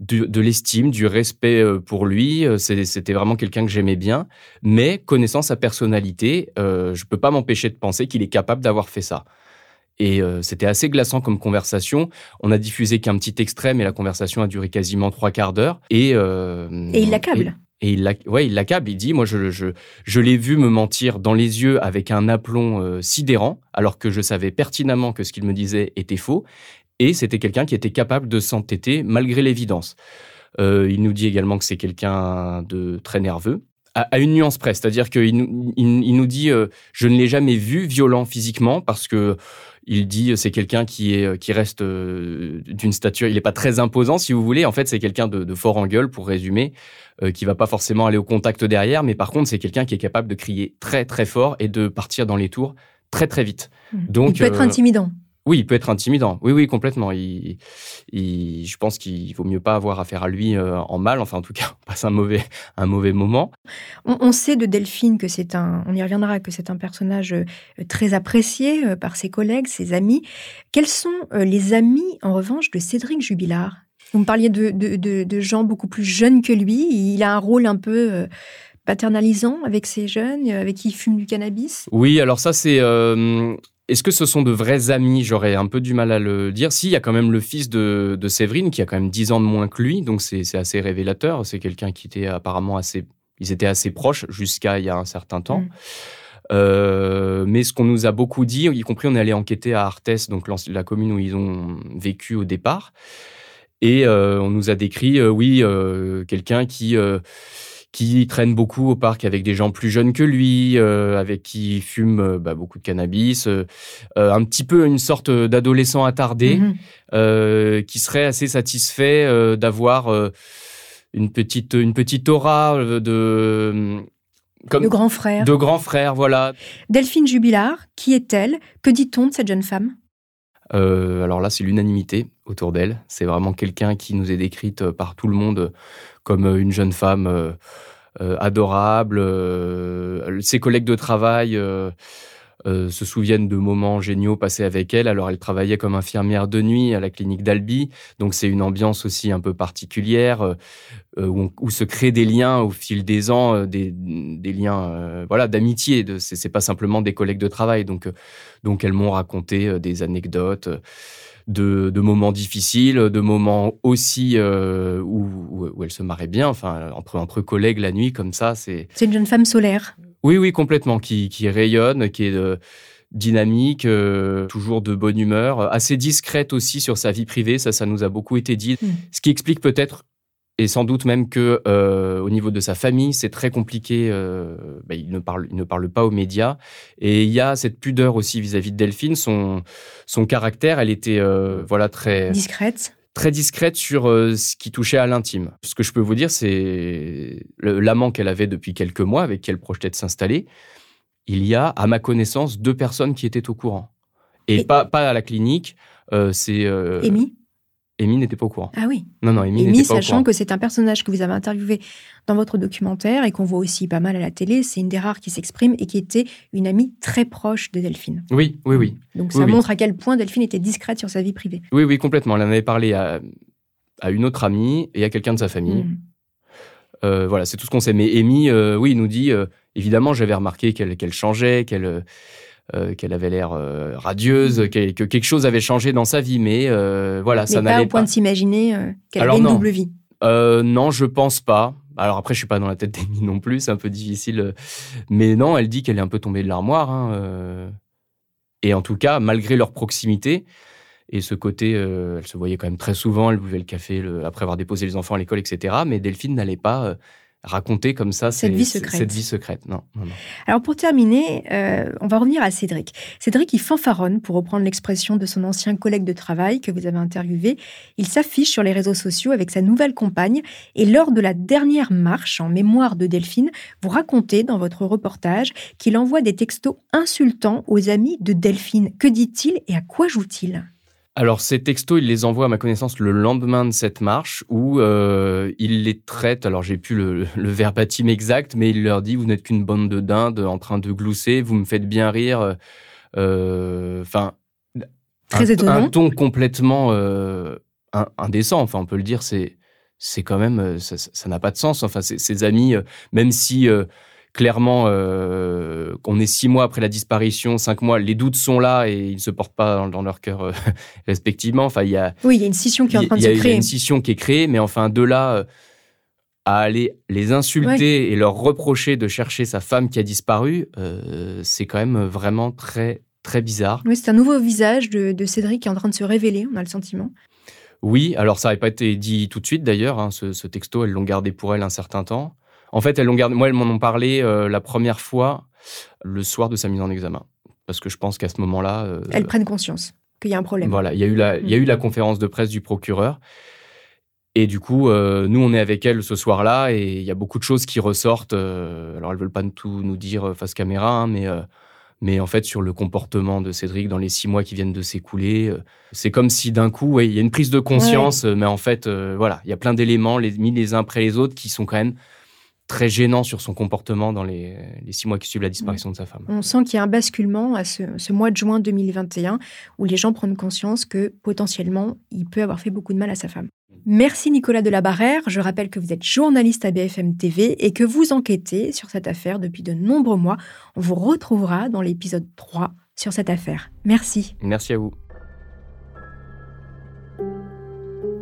de, l'estime, du respect euh, pour lui. C'était vraiment quelqu'un que j'aimais bien. Mais connaissant sa personnalité, je peux pas m'empêcher de penser qu'il est capable d'avoir fait ça. Et c'était assez glaçant comme conversation. On a diffusé qu'un petit extrait, mais la conversation a duré quasiment trois quarts d'heure. Et, et il l'accable. Et il, ouais, il l'accable, il dit, moi je, je, je l'ai vu me mentir dans les yeux avec un aplomb euh, sidérant, alors que je savais pertinemment que ce qu'il me disait était faux, et c'était quelqu'un qui était capable de s'entêter malgré l'évidence. Euh, il nous dit également que c'est quelqu'un de très nerveux, à, une nuance près, c'est-à-dire qu'il il, il, nous dit, euh, je ne l'ai jamais vu violent physiquement, parce que il dit c'est quelqu'un qui est qui reste d'une stature, il n'est pas très imposant si vous voulez. En fait, c'est quelqu'un de, de, fort en gueule pour résumer. Euh, qui va pas forcément aller au contact derrière, mais par contre, c'est quelqu'un qui est capable de crier très très fort et de partir dans les tours très très vite. Mmh. Donc, il peut être euh, intimidant. Oui, il peut être intimidant. Oui, oui, complètement. Il, je pense qu'il vaut mieux pas avoir affaire à lui euh, en mal. Enfin, en tout cas, on passe un mauvais, un mauvais moment. On, sait de Delphine que c'est un, on y reviendra, que c'est un personnage très apprécié par ses collègues, ses amis. Quels sont les amis, en revanche, de Cédric Jubilard? Vous me parliez de, gens beaucoup plus jeunes que lui. Il a un rôle un peu euh, paternalisant avec ces jeunes, euh, avec qui il fume du cannabis? Oui, alors ça c'est... Euh, est-ce que ce sont de vrais amis? J'aurais un peu du mal à le dire. Si, il y a quand même le fils de, Séverine qui a quand même 10 ans de moins que lui, donc c'est assez révélateur. C'est quelqu'un qui était apparemment assez... Ils étaient assez proches jusqu'à il y a un certain temps. Mm. mais ce qu'on nous a beaucoup dit, y compris on est allé enquêter à Arthès, donc la commune où ils ont vécu au départ, et euh, on nous a décrit, euh, oui, euh, quelqu'un qui qui traîne beaucoup au parc avec des gens plus jeunes que lui, avec qui fume bah, beaucoup de cannabis, un petit peu une sorte d'adolescent attardé, mmh qui serait assez satisfait d'avoir une petite une petite aura de comme de grand frère. De grand frère, voilà. Delphine Jubilard, qui est-elle? Que dit-on de cette jeune femme? Euh, alors là, c'est l'unanimité autour d'elle. C'est vraiment quelqu'un qui nous est décrite euh, par tout le monde comme euh, une jeune femme adorable. ses collègues de travail se souviennent de moments géniaux passés avec elle. Alors, elle travaillait comme infirmière de nuit à la clinique d'Albi. Donc, c'est une ambiance aussi un peu particulière où, se créent des liens au fil des ans, des, liens voilà, d'amitié. Ce n'est pas simplement des collègues de travail. Donc, donc elles m'ont raconté euh, des anecdotes. Euh, de, moments difficiles, de moments aussi euh, où, où, elle se marrait bien, enfin entre, collègues la nuit comme ça, c'est. C'est une jeune femme solaire. Oui, oui, complètement, qui, qui rayonne, qui est dynamique, toujours de bonne humeur, assez discrète aussi sur sa vie privée, ça, ça nous a beaucoup été dit. Hmm. Ce qui explique peut-être et sans doute même que euh, au niveau de sa famille, c'est très compliqué. Euh, bah, il ne parle, il ne parle pas aux médias, et il y a cette pudeur aussi vis-à-vis de Delphine. Son son caractère, elle était euh, voilà très discrète. Très discrète sur ce qui touchait à l'intime. Ce que je peux vous dire, c'est l'amant qu'elle avait depuis quelques mois, avec qui elle projetait de s'installer. Il y a, à ma connaissance, deux personnes qui étaient au courant. Et, Pas, pas à la clinique. c'est. Amy? Amy n'était pas au courant. Ah oui. Non, non, Amy, n'était pas au courant. sachant que c'est un personnage que vous avez interviewé dans votre documentaire et qu'on voit aussi pas mal à la télé, c'est une des rares qui s'exprime et qui était une amie très proche de Delphine. Oui, oui, oui. Donc ça montre à quel point Delphine était discrète sur sa vie privée. Oui, oui, complètement. Elle en avait parlé à, une autre amie et à quelqu'un de sa famille. Mm. Euh, voilà, c'est tout ce qu'on sait. Mais Amy, euh, oui, nous dit, euh, évidemment, j'avais remarqué qu'elle changeait, qu'elle euh, qu'elle avait l'air euh, radieuse, mm. que, quelque chose avait changé dans sa vie, mais euh, voilà, ça n'allait pas. au point de s'imaginer qu'elle avait une double vie. non, je pense pas. Alors après, je suis pas dans la tête d'Amy non plus, c'est un peu difficile. Mais non, elle dit qu'elle est un peu tombée de l'armoire. Hein, et en tout cas, malgré leur proximité, et ce côté, elle se voyait quand même très souvent, elle buvait le café après avoir déposé les enfants à l'école, etc. Mais Delphine n'allait pas raconter comme ça cette vie secrète. Cette vie secrète. Non, Alors pour terminer, euh, on va revenir à Cédric. Cédric, il fanfaronne, pour reprendre l'expression de son ancien collègue de travail que vous avez interviewé. Il s'affiche sur les réseaux sociaux avec sa nouvelle compagne. Et lors de la dernière marche en mémoire de Delphine, vous racontez dans votre reportage qu'il envoie des textos insultants aux amis de Delphine. Que dit-il et à quoi joue-t-il? Alors, ces textos, il les envoie à ma connaissance le lendemain de cette marche où euh, il les traite. Alors, j'ai plus le, le verbatim exact, mais il leur dit Vous n'êtes qu'une bande de dindes en train de glousser, vous me faites bien rire. Euh, enfin, un, un, ton complètement euh, indécent. Enfin, on peut le dire, c'est c'est quand même ça n'a pas de sens. Enfin, ses amis, même si clairement, euh, on est six mois après la disparition, cinq mois, les doutes sont là et ils ne se portent pas dans, leur cœur euh, (laughs) respectivement. Enfin, il y a, oui, il y a une scission qui est en train de se créer. Il y a une scission qui est créée, mais enfin, de là euh, à aller les insulter et leur reprocher de chercher sa femme qui a disparu, euh, c'est quand même vraiment très, très bizarre. Oui, c'est un nouveau visage de, de, Cédric qui est en train de se révéler, on a le sentiment. Oui, alors ça n'avait pas été dit tout de suite d'ailleurs, hein, ce, ce, texto, elles l'ont gardé pour elle un certain temps. En fait, elles l'ont gardé. Moi, elles m'en ont parlé euh, la première fois le soir de sa mise en examen, parce que je pense qu'à ce moment-là, euh, elles prennent conscience qu'il y a un problème. Voilà, il y a eu la, il y a eu la mm. conférence de presse du procureur. Et du coup, euh, nous, on est avec elles ce soir-là et il y a beaucoup de choses qui ressortent. alors, elles veulent pas tout nous dire face caméra, hein, mais mais en fait sur le comportement de Cédric dans les six mois qui viennent de s'écouler. C'est comme si d'un coup, ouais, il y a une prise de conscience, mais en fait, voilà, il y a plein d'éléments les, mis les uns après les autres qui sont quand même très gênant sur son comportement dans les, six mois qui suivent la disparition de sa femme. On sent qu'il y a un basculement à ce, mois de juin 2021 où les gens prennent conscience que potentiellement, il peut avoir fait beaucoup de mal à sa femme. Merci Nicolas Delabarrère. Je rappelle que vous êtes journaliste à BFM TV et que vous enquêtez sur cette affaire depuis de nombreux mois. On vous retrouvera dans l'épisode 3 sur cette affaire. Merci. Merci à vous.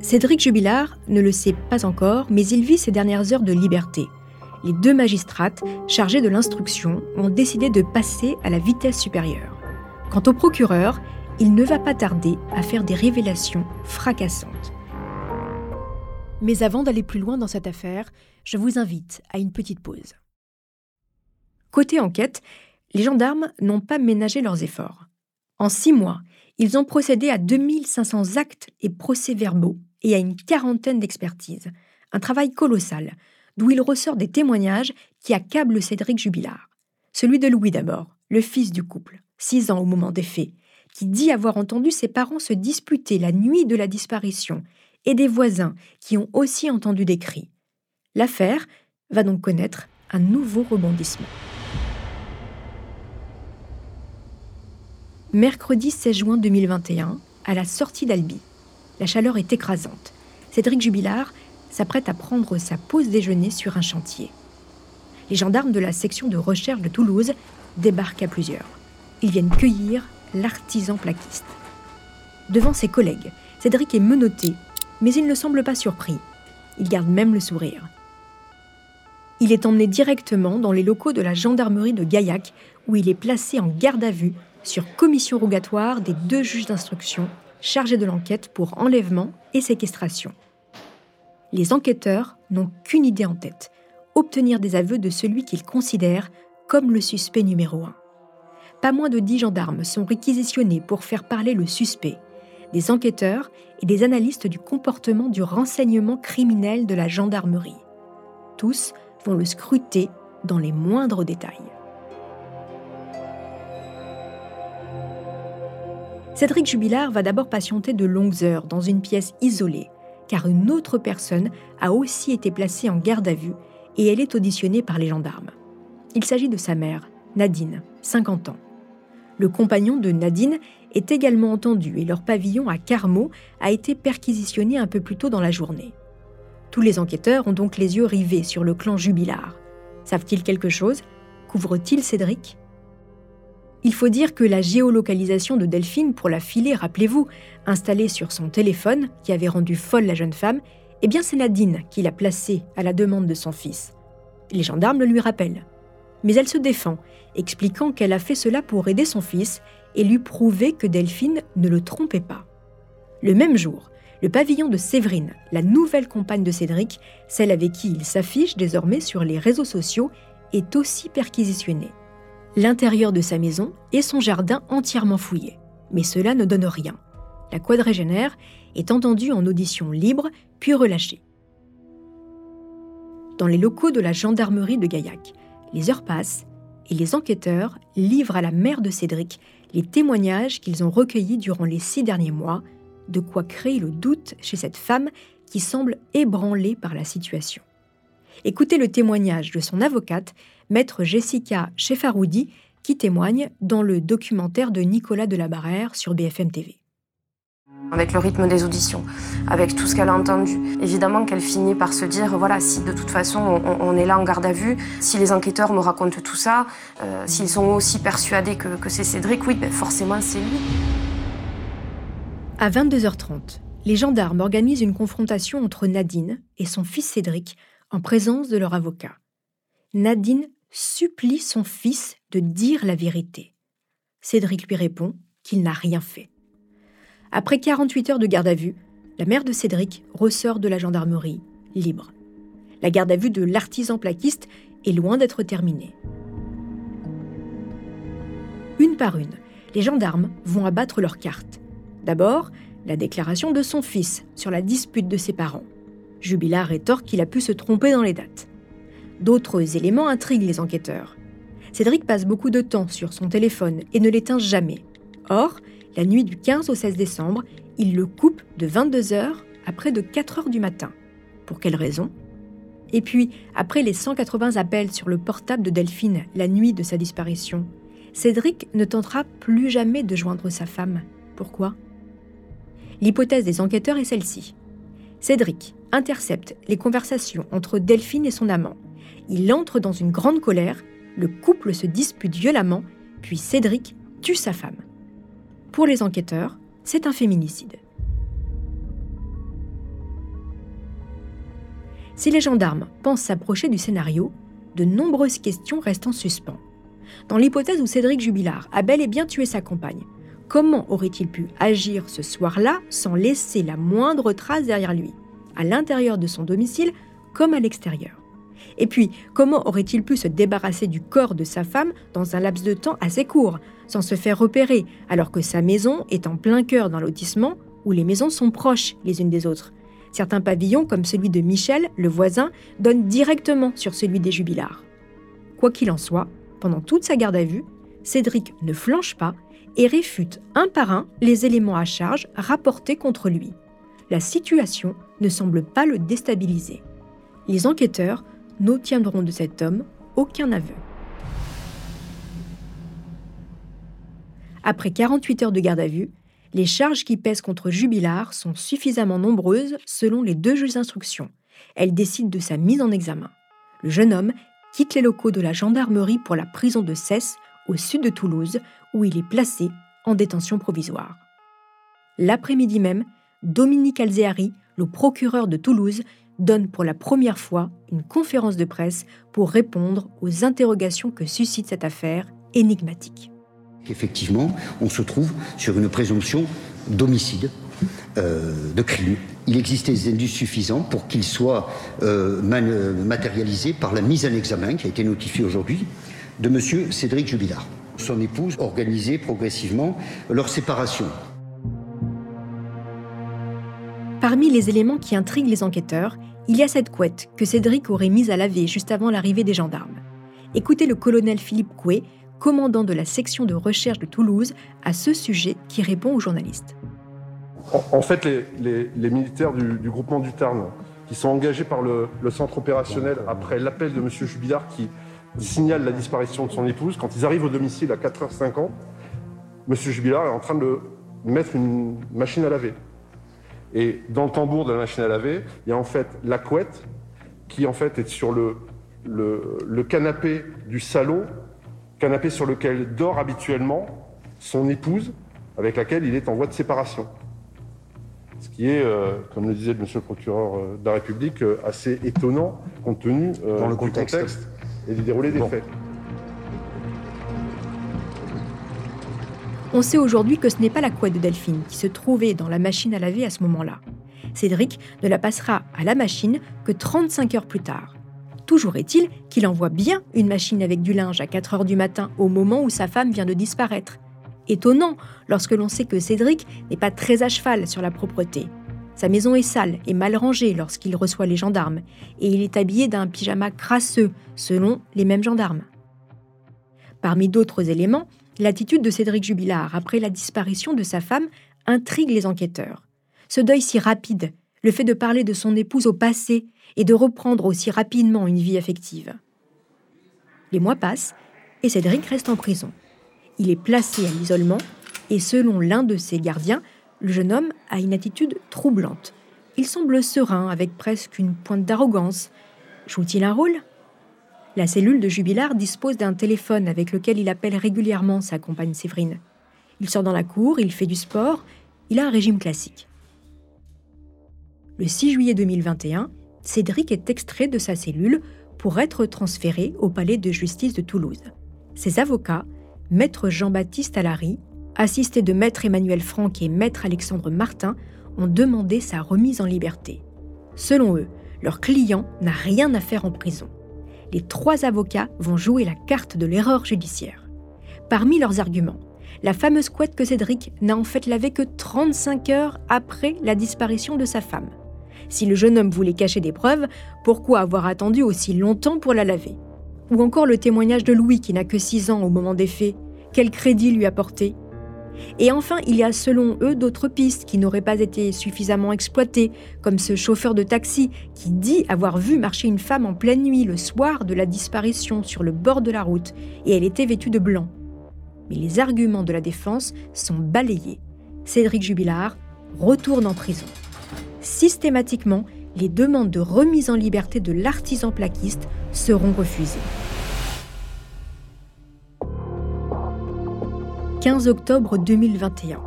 Cédric Jubilard ne le sait pas encore, mais il vit ses dernières heures de liberté les deux magistrates chargées de l'instruction ont décidé de passer à la vitesse supérieure. Quant au procureur, il ne va pas tarder à faire des révélations fracassantes. Mais avant d'aller plus loin dans cette affaire, je vous invite à une petite pause. Côté enquête, les gendarmes n'ont pas ménagé leurs efforts. En six mois, ils ont procédé à 2500 actes et procès-verbaux et à une quarantaine d'expertises. Un travail colossal, d'où il ressort des témoignages qui accablent Cédric Jubilard. Celui de Louis d'abord, le fils du couple, six ans au moment des faits, qui dit avoir entendu ses parents se disputer la nuit de la disparition, et des voisins qui ont aussi entendu des cris. L'affaire va donc connaître un nouveau rebondissement. Mercredi 16 juin 2021, à la sortie d'Albi. La chaleur est écrasante. Cédric Jubilard s'apprête à prendre sa pause déjeuner sur un chantier. Les gendarmes de la section de recherche de Toulouse débarquent à plusieurs. Ils viennent cueillir l'artisan plaquiste. Devant ses collègues, Cédric est menotté, mais il ne semble pas surpris. Il garde même le sourire. Il est emmené directement dans les locaux de la gendarmerie de Gaillac, où il est placé en garde à vue sur commission rogatoire des deux juges d'instruction chargés de l'enquête pour enlèvement et séquestration les enquêteurs n'ont qu'une idée en tête, obtenir des aveux de celui qu'ils considèrent comme le suspect numéro un. Pas moins de dix gendarmes sont réquisitionnés pour faire parler le suspect, des enquêteurs et des analystes du comportement du renseignement criminel de la gendarmerie. Tous vont le scruter dans les moindres détails. Cédric Jubilard va d'abord patienter de longues heures dans une pièce isolée, car une autre personne a aussi été placée en garde à vue et elle est auditionnée par les gendarmes. Il s'agit de sa mère, Nadine, 50 ans. Le compagnon de Nadine est également entendu et leur pavillon à Carmaux a été perquisitionné un peu plus tôt dans la journée. Tous les enquêteurs ont donc les yeux rivés sur le clan Jubilard. Savent-ils quelque chose? Couvrent-ils Cédric? Il faut dire que la géolocalisation de Delphine pour la filer, rappelez-vous, installée sur son téléphone, qui avait rendu folle la jeune femme, eh bien c'est Nadine qui l'a placée à la demande de son fils. Les gendarmes le lui rappellent. Mais elle se défend, expliquant qu'elle a fait cela pour aider son fils et lui prouver que Delphine ne le trompait pas. Le même jour, le pavillon de Séverine, la nouvelle compagne de Cédric, celle avec qui il s'affiche désormais sur les réseaux sociaux, est aussi perquisitionné l'intérieur de sa maison et son jardin entièrement fouillés. Mais cela ne donne rien. La quadragénaire est entendue en audition libre, puis relâchée. Dans les locaux de la gendarmerie de Gaillac, les heures passent et les enquêteurs livrent à la mère de Cédric les témoignages qu'ils ont recueillis durant les six derniers mois, de quoi créer le doute chez cette femme qui semble ébranlée par la situation. Écoutez le témoignage de son avocate, maître Jessica Chefaroudi, qui témoigne dans le documentaire de Nicolas Delabarère sur BFM TV. Avec le rythme des auditions, avec tout ce qu'elle a entendu, évidemment qu'elle finit par se dire voilà, si de toute façon on, est là en garde à vue, si les enquêteurs me racontent tout ça, euh, s'ils sont aussi persuadés que, c'est Cédric, oui, ben forcément c'est lui. À 22h30, les gendarmes organisent une confrontation entre Nadine et son fils Cédric en présence de leur avocat. Nadine supplie son fils de dire la vérité. Cédric lui répond qu'il n'a rien fait. Après 48 heures de garde à vue, la mère de Cédric ressort de la gendarmerie, libre. La garde à vue de l'artisan plaquiste est loin d'être terminée. Une par une, les gendarmes vont abattre leurs cartes. D'abord, la déclaration de son fils sur la dispute de ses parents. Jubilard rétorque qu'il a pu se tromper dans les dates. D'autres éléments intriguent les enquêteurs. Cédric passe beaucoup de temps sur son téléphone et ne l'éteint jamais. Or, la nuit du 15 au 16 décembre, il le coupe de 22h à près de 4h du matin. Pour quelle raison? Et puis, après les 180 appels sur le portable de Delphine la nuit de sa disparition, Cédric ne tentera plus jamais de joindre sa femme. Pourquoi? L'hypothèse des enquêteurs est celle-ci. Cédric intercepte les conversations entre Delphine et son amant. Il entre dans une grande colère, le couple se dispute violemment, puis Cédric tue sa femme. Pour les enquêteurs, c'est un féminicide. Si les gendarmes pensent s'approcher du scénario, de nombreuses questions restent en suspens. Dans l'hypothèse où Cédric Jubilard a bel et bien tué sa compagne, comment aurait-il pu agir ce soir-là sans laisser la moindre trace derrière lui, à l'intérieur de son domicile comme à l'extérieur? Et puis, comment aurait-il pu se débarrasser du corps de sa femme dans un laps de temps assez court, sans se faire repérer, alors que sa maison est en plein cœur d'un lotissement où les maisons sont proches les unes des autres? Certains pavillons, comme celui de Michel, le voisin, donnent directement sur celui des jubilards. Quoi qu'il en soit, pendant toute sa garde à vue, Cédric ne flanche pas et réfute un par un les éléments à charge rapportés contre lui. La situation ne semble pas le déstabiliser. Les enquêteurs n'obtiendront de cet homme aucun aveu. Après 48 heures de garde à vue, les charges qui pèsent contre Jubilard sont suffisamment nombreuses selon les deux juges d'instruction. Elles décident de sa mise en examen. Le jeune homme quitte les locaux de la gendarmerie pour la prison de Cesse, au sud de Toulouse, où il est placé en détention provisoire. L'après-midi même, Dominique Alzéari, le procureur de Toulouse, donne pour la première fois une conférence de presse pour répondre aux interrogations que suscite cette affaire énigmatique. Effectivement, on se trouve sur une présomption d'homicide, euh, de crime. Il existait des indices suffisants pour qu'il soit euh, matérialisé par la mise en examen qui a été notifiée aujourd'hui de M. Cédric Jubilard. Son épouse organisait progressivement leur séparation. Parmi les éléments qui intriguent les enquêteurs, il y a cette couette que Cédric aurait mise à laver juste avant l'arrivée des gendarmes. Écoutez le colonel Philippe Coué, commandant de la section de recherche de Toulouse, à ce sujet qui répond aux journalistes. En, fait, les, militaires du, groupement du Tarn, qui sont engagés par le, centre opérationnel après l'appel de M. Jubilard qui signale la disparition de son épouse, quand ils arrivent au domicile à 4h50, M. Jubilard est en train de mettre une machine à laver. Et dans le tambour de la machine à laver, il y a en fait la couette qui en fait est sur le, le canapé du salon canapé sur lequel dort habituellement son épouse, avec laquelle il est en voie de séparation. Ce qui est, euh, comme le disait le monsieur le procureur euh, de la République, euh, assez étonnant compte tenu Dans le du contexte. Et du déroulé des faits. On sait aujourd'hui que ce n'est pas la couette de Delphine qui se trouvait dans la machine à laver à ce moment-là. Cédric ne la passera à la machine que 35 heures plus tard. Toujours est-il qu'il envoie bien une machine avec du linge à 4 heures du matin au moment où sa femme vient de disparaître. Étonnant lorsque l'on sait que Cédric n'est pas très à cheval sur la propreté. Sa maison est sale et mal rangée lorsqu'il reçoit les gendarmes, et il est habillé d'un pyjama crasseux, selon les mêmes gendarmes. Parmi d'autres éléments, l'attitude de Cédric Jubilard après la disparition de sa femme intrigue les enquêteurs. Ce deuil si rapide, le fait de parler de son épouse au passé et de reprendre aussi rapidement une vie affective. Les mois passent et Cédric reste en prison. Il est placé à l'isolement et selon l'un de ses gardiens, le jeune homme a une attitude troublante. Il semble serein, avec presque une pointe d'arrogance. Joue-t-il un rôle? La cellule de Jubilard dispose d'un téléphone avec lequel il appelle régulièrement sa compagne Séverine. Il sort dans la cour, il fait du sport, il a un régime classique. Le 6 juillet 2021, Cédric est extrait de sa cellule pour être transféré au palais de justice de Toulouse. Ses avocats, maître Jean-Baptiste Allary, assisté de maître Emmanuel Franck et maître Alexandre Martin, ont demandé sa remise en liberté. Selon eux, leur client n'a rien à faire en prison. Les trois avocats vont jouer la carte de l'erreur judiciaire. Parmi leurs arguments, la fameuse couette que Cédric n'a en fait lavé que 35 heures après la disparition de sa femme. Si le jeune homme voulait cacher des preuves, pourquoi avoir attendu aussi longtemps pour la laver? Ou encore le témoignage de Louis qui n'a que 6 ans au moment des faits. Quel crédit lui apporter? Et enfin, il y a selon eux d'autres pistes qui n'auraient pas été suffisamment exploitées, comme ce chauffeur de taxi qui dit avoir vu marcher une femme en pleine nuit le soir de la disparition sur le bord de la route, et elle était vêtue de blanc. Mais les arguments de la défense sont balayés. Cédric Jubilard retourne en prison. Systématiquement, les demandes de remise en liberté de l'artisan plaquiste seront refusées. 15 octobre 2021.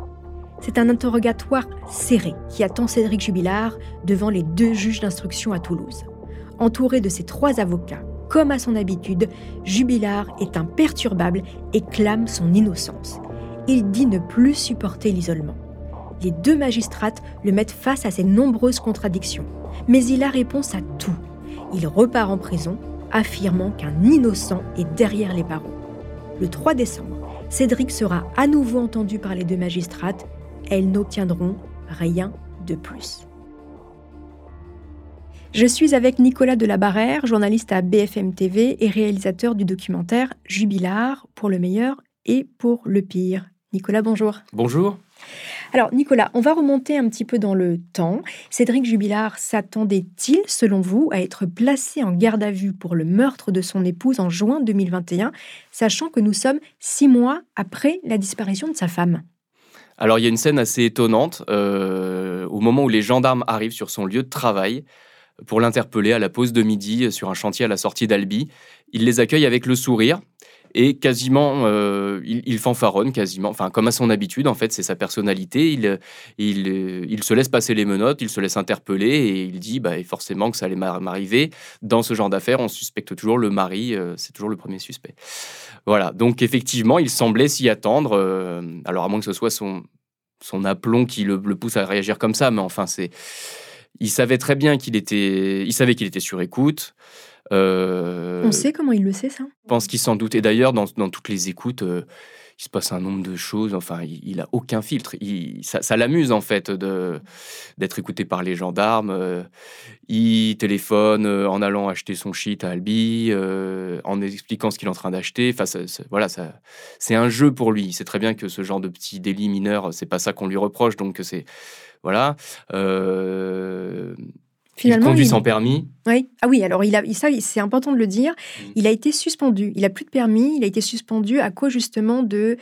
C'est un interrogatoire serré qui attend Cédric Jubilard devant les deux juges d'instruction à Toulouse. Entouré de ses trois avocats, comme à son habitude, Jubilard est imperturbable et clame son innocence. Il dit ne plus supporter l'isolement. Les deux magistrates le mettent face à ses nombreuses contradictions, mais il a réponse à tout. Il repart en prison, affirmant qu'un innocent est derrière les barreaux. Le 3 décembre, Cédric sera à nouveau entendu par les deux magistrates. Elles n'obtiendront rien de plus. Je suis avec Nicolas Delabarrère, journaliste à BFM TV et réalisateur du documentaire Jubilard pour le meilleur et pour le pire. Nicolas, bonjour. Bonjour. Alors Nicolas, on va remonter un petit peu dans le temps. Cédric Jubilard s'attendait-il, selon vous, à être placé en garde à vue pour le meurtre de son épouse en juin 2021, sachant que nous sommes six mois après la disparition de sa femme? Alors il y a une scène assez étonnante euh, au moment où les gendarmes arrivent sur son lieu de travail pour l'interpeller à la pause de midi sur un chantier à la sortie d'Albi. Il les accueille avec le sourire et quasiment, euh, il, fanfaronne quasiment, enfin comme à son habitude en fait, c'est sa personnalité. Il, il, il, se laisse passer les menottes, il se laisse interpeller et il dit bah, forcément que ça allait m'arriver. Dans ce genre d'affaires, on suspecte toujours le mari, euh, c'est toujours le premier suspect. Voilà, donc effectivement, il semblait s'y attendre. Euh, alors à moins que ce soit son, son aplomb qui le, le pousse à réagir comme ça, mais enfin c'est, il savait très bien qu'il était, il savait qu'il était sur écoute. Euh, On sait comment il le sait, ça Je pense qu'il s'en doute. Et d'ailleurs, dans, toutes les écoutes, euh, il se passe un nombre de choses. Enfin, il, n'a a aucun filtre. ça, l'amuse, en fait, d'être écouté par les gendarmes. Euh, il téléphone en allant acheter son shit à Albi, en expliquant ce qu'il est en train d'acheter. Enfin, voilà, ça, c'est un jeu pour lui. Il sait très bien que ce genre de petit délit mineur, c'est pas ça qu'on lui reproche. Donc, c'est. Voilà. Finalement, il conduit sans permis. Oui. Ah oui, alors il a, ça, c'est important de le dire. Mm. Il a été suspendu. Il a plus de permis. Il a été suspendu à cause justement de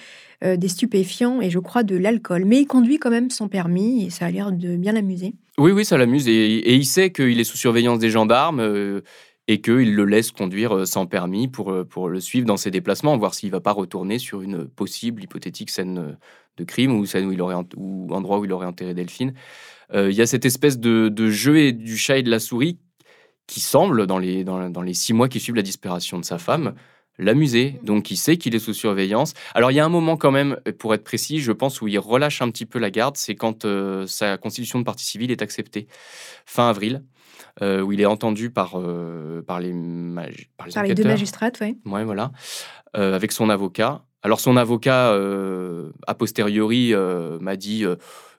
euh, des stupéfiants et je crois de l'alcool. Mais il conduit quand même sans permis et ça a l'air de bien l'amuser. Oui, oui, ça l'amuse et, il sait qu'il est sous surveillance des gendarmes. Euh, et qu'il le laisse conduire euh, sans permis pour, pour le suivre dans ses déplacements, voir s'il ne va pas retourner sur une possible hypothétique scène de crime ou scène où il aurait, ou endroit où il aurait enterré Delphine. Euh, il y a cette espèce de, jeu et du chat et de la souris qui semble, dans les, dans, les six mois qui suivent la disparition de sa femme, l'amuser. Donc il sait qu'il est sous surveillance. Alors il y a un moment quand même, pour être précis, je pense, où il relâche un petit peu la garde, c'est quand euh, sa constitution de partie civile est acceptée, fin avril. Euh, où il est entendu par, par les, par les, par les deux magistrates, oui. Ouais, voilà. avec son avocat. Alors son avocat, a posteriori, m'a dit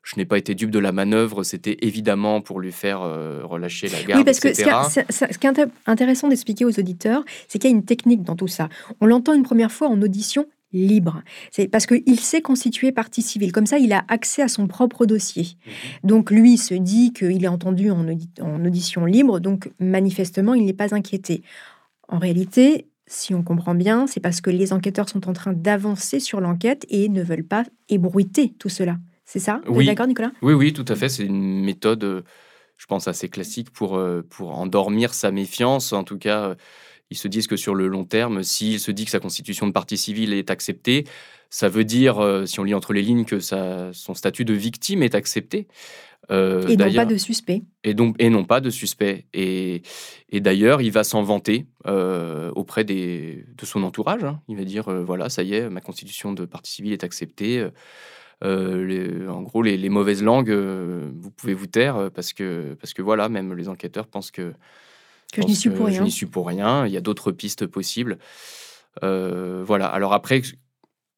je n'ai pas été dupe de la manœuvre, c'était évidemment pour lui faire euh, relâcher la garde. Oui, parce que ce qui, est intéressant d'expliquer aux auditeurs, c'est qu'il y a une technique dans tout ça. On l'entend une première fois en audition libre. C'est parce qu'il s'est constitué partie civile. Comme ça, il a accès à son propre dossier. Mhm. Donc lui se dit qu'il est entendu en, en audition libre, donc manifestement, il n'est pas inquiété. En réalité, si on comprend bien, c'est parce que les enquêteurs sont en train d'avancer sur l'enquête et ne veulent pas ébruiter tout cela. C'est ça? Vous oui. d'accord, Nicolas? Oui, oui, tout à fait. C'est une méthode, euh, je pense, assez classique pour, euh, pour endormir sa méfiance. En tout cas, euh, ils se disent que sur le long terme, s'il se dit que sa constitution de partie civile est acceptée, ça veut dire, si on lit entre les lignes, que son statut de victime est accepté. Euh, et non pas de suspect. Et, donc, et non pas de suspect. Et, et d'ailleurs, il va s'en vanter euh, auprès des, de son entourage. Hein. Il va dire, euh, voilà, ça y est, ma constitution de partie civile est acceptée. En gros, les, mauvaises langues, vous pouvez vous taire parce que, parce que voilà, même les enquêteurs pensent que, que je n'y suis pour rien. Je n'y suis pour rien. Il y a d'autres pistes possibles. voilà. Alors après,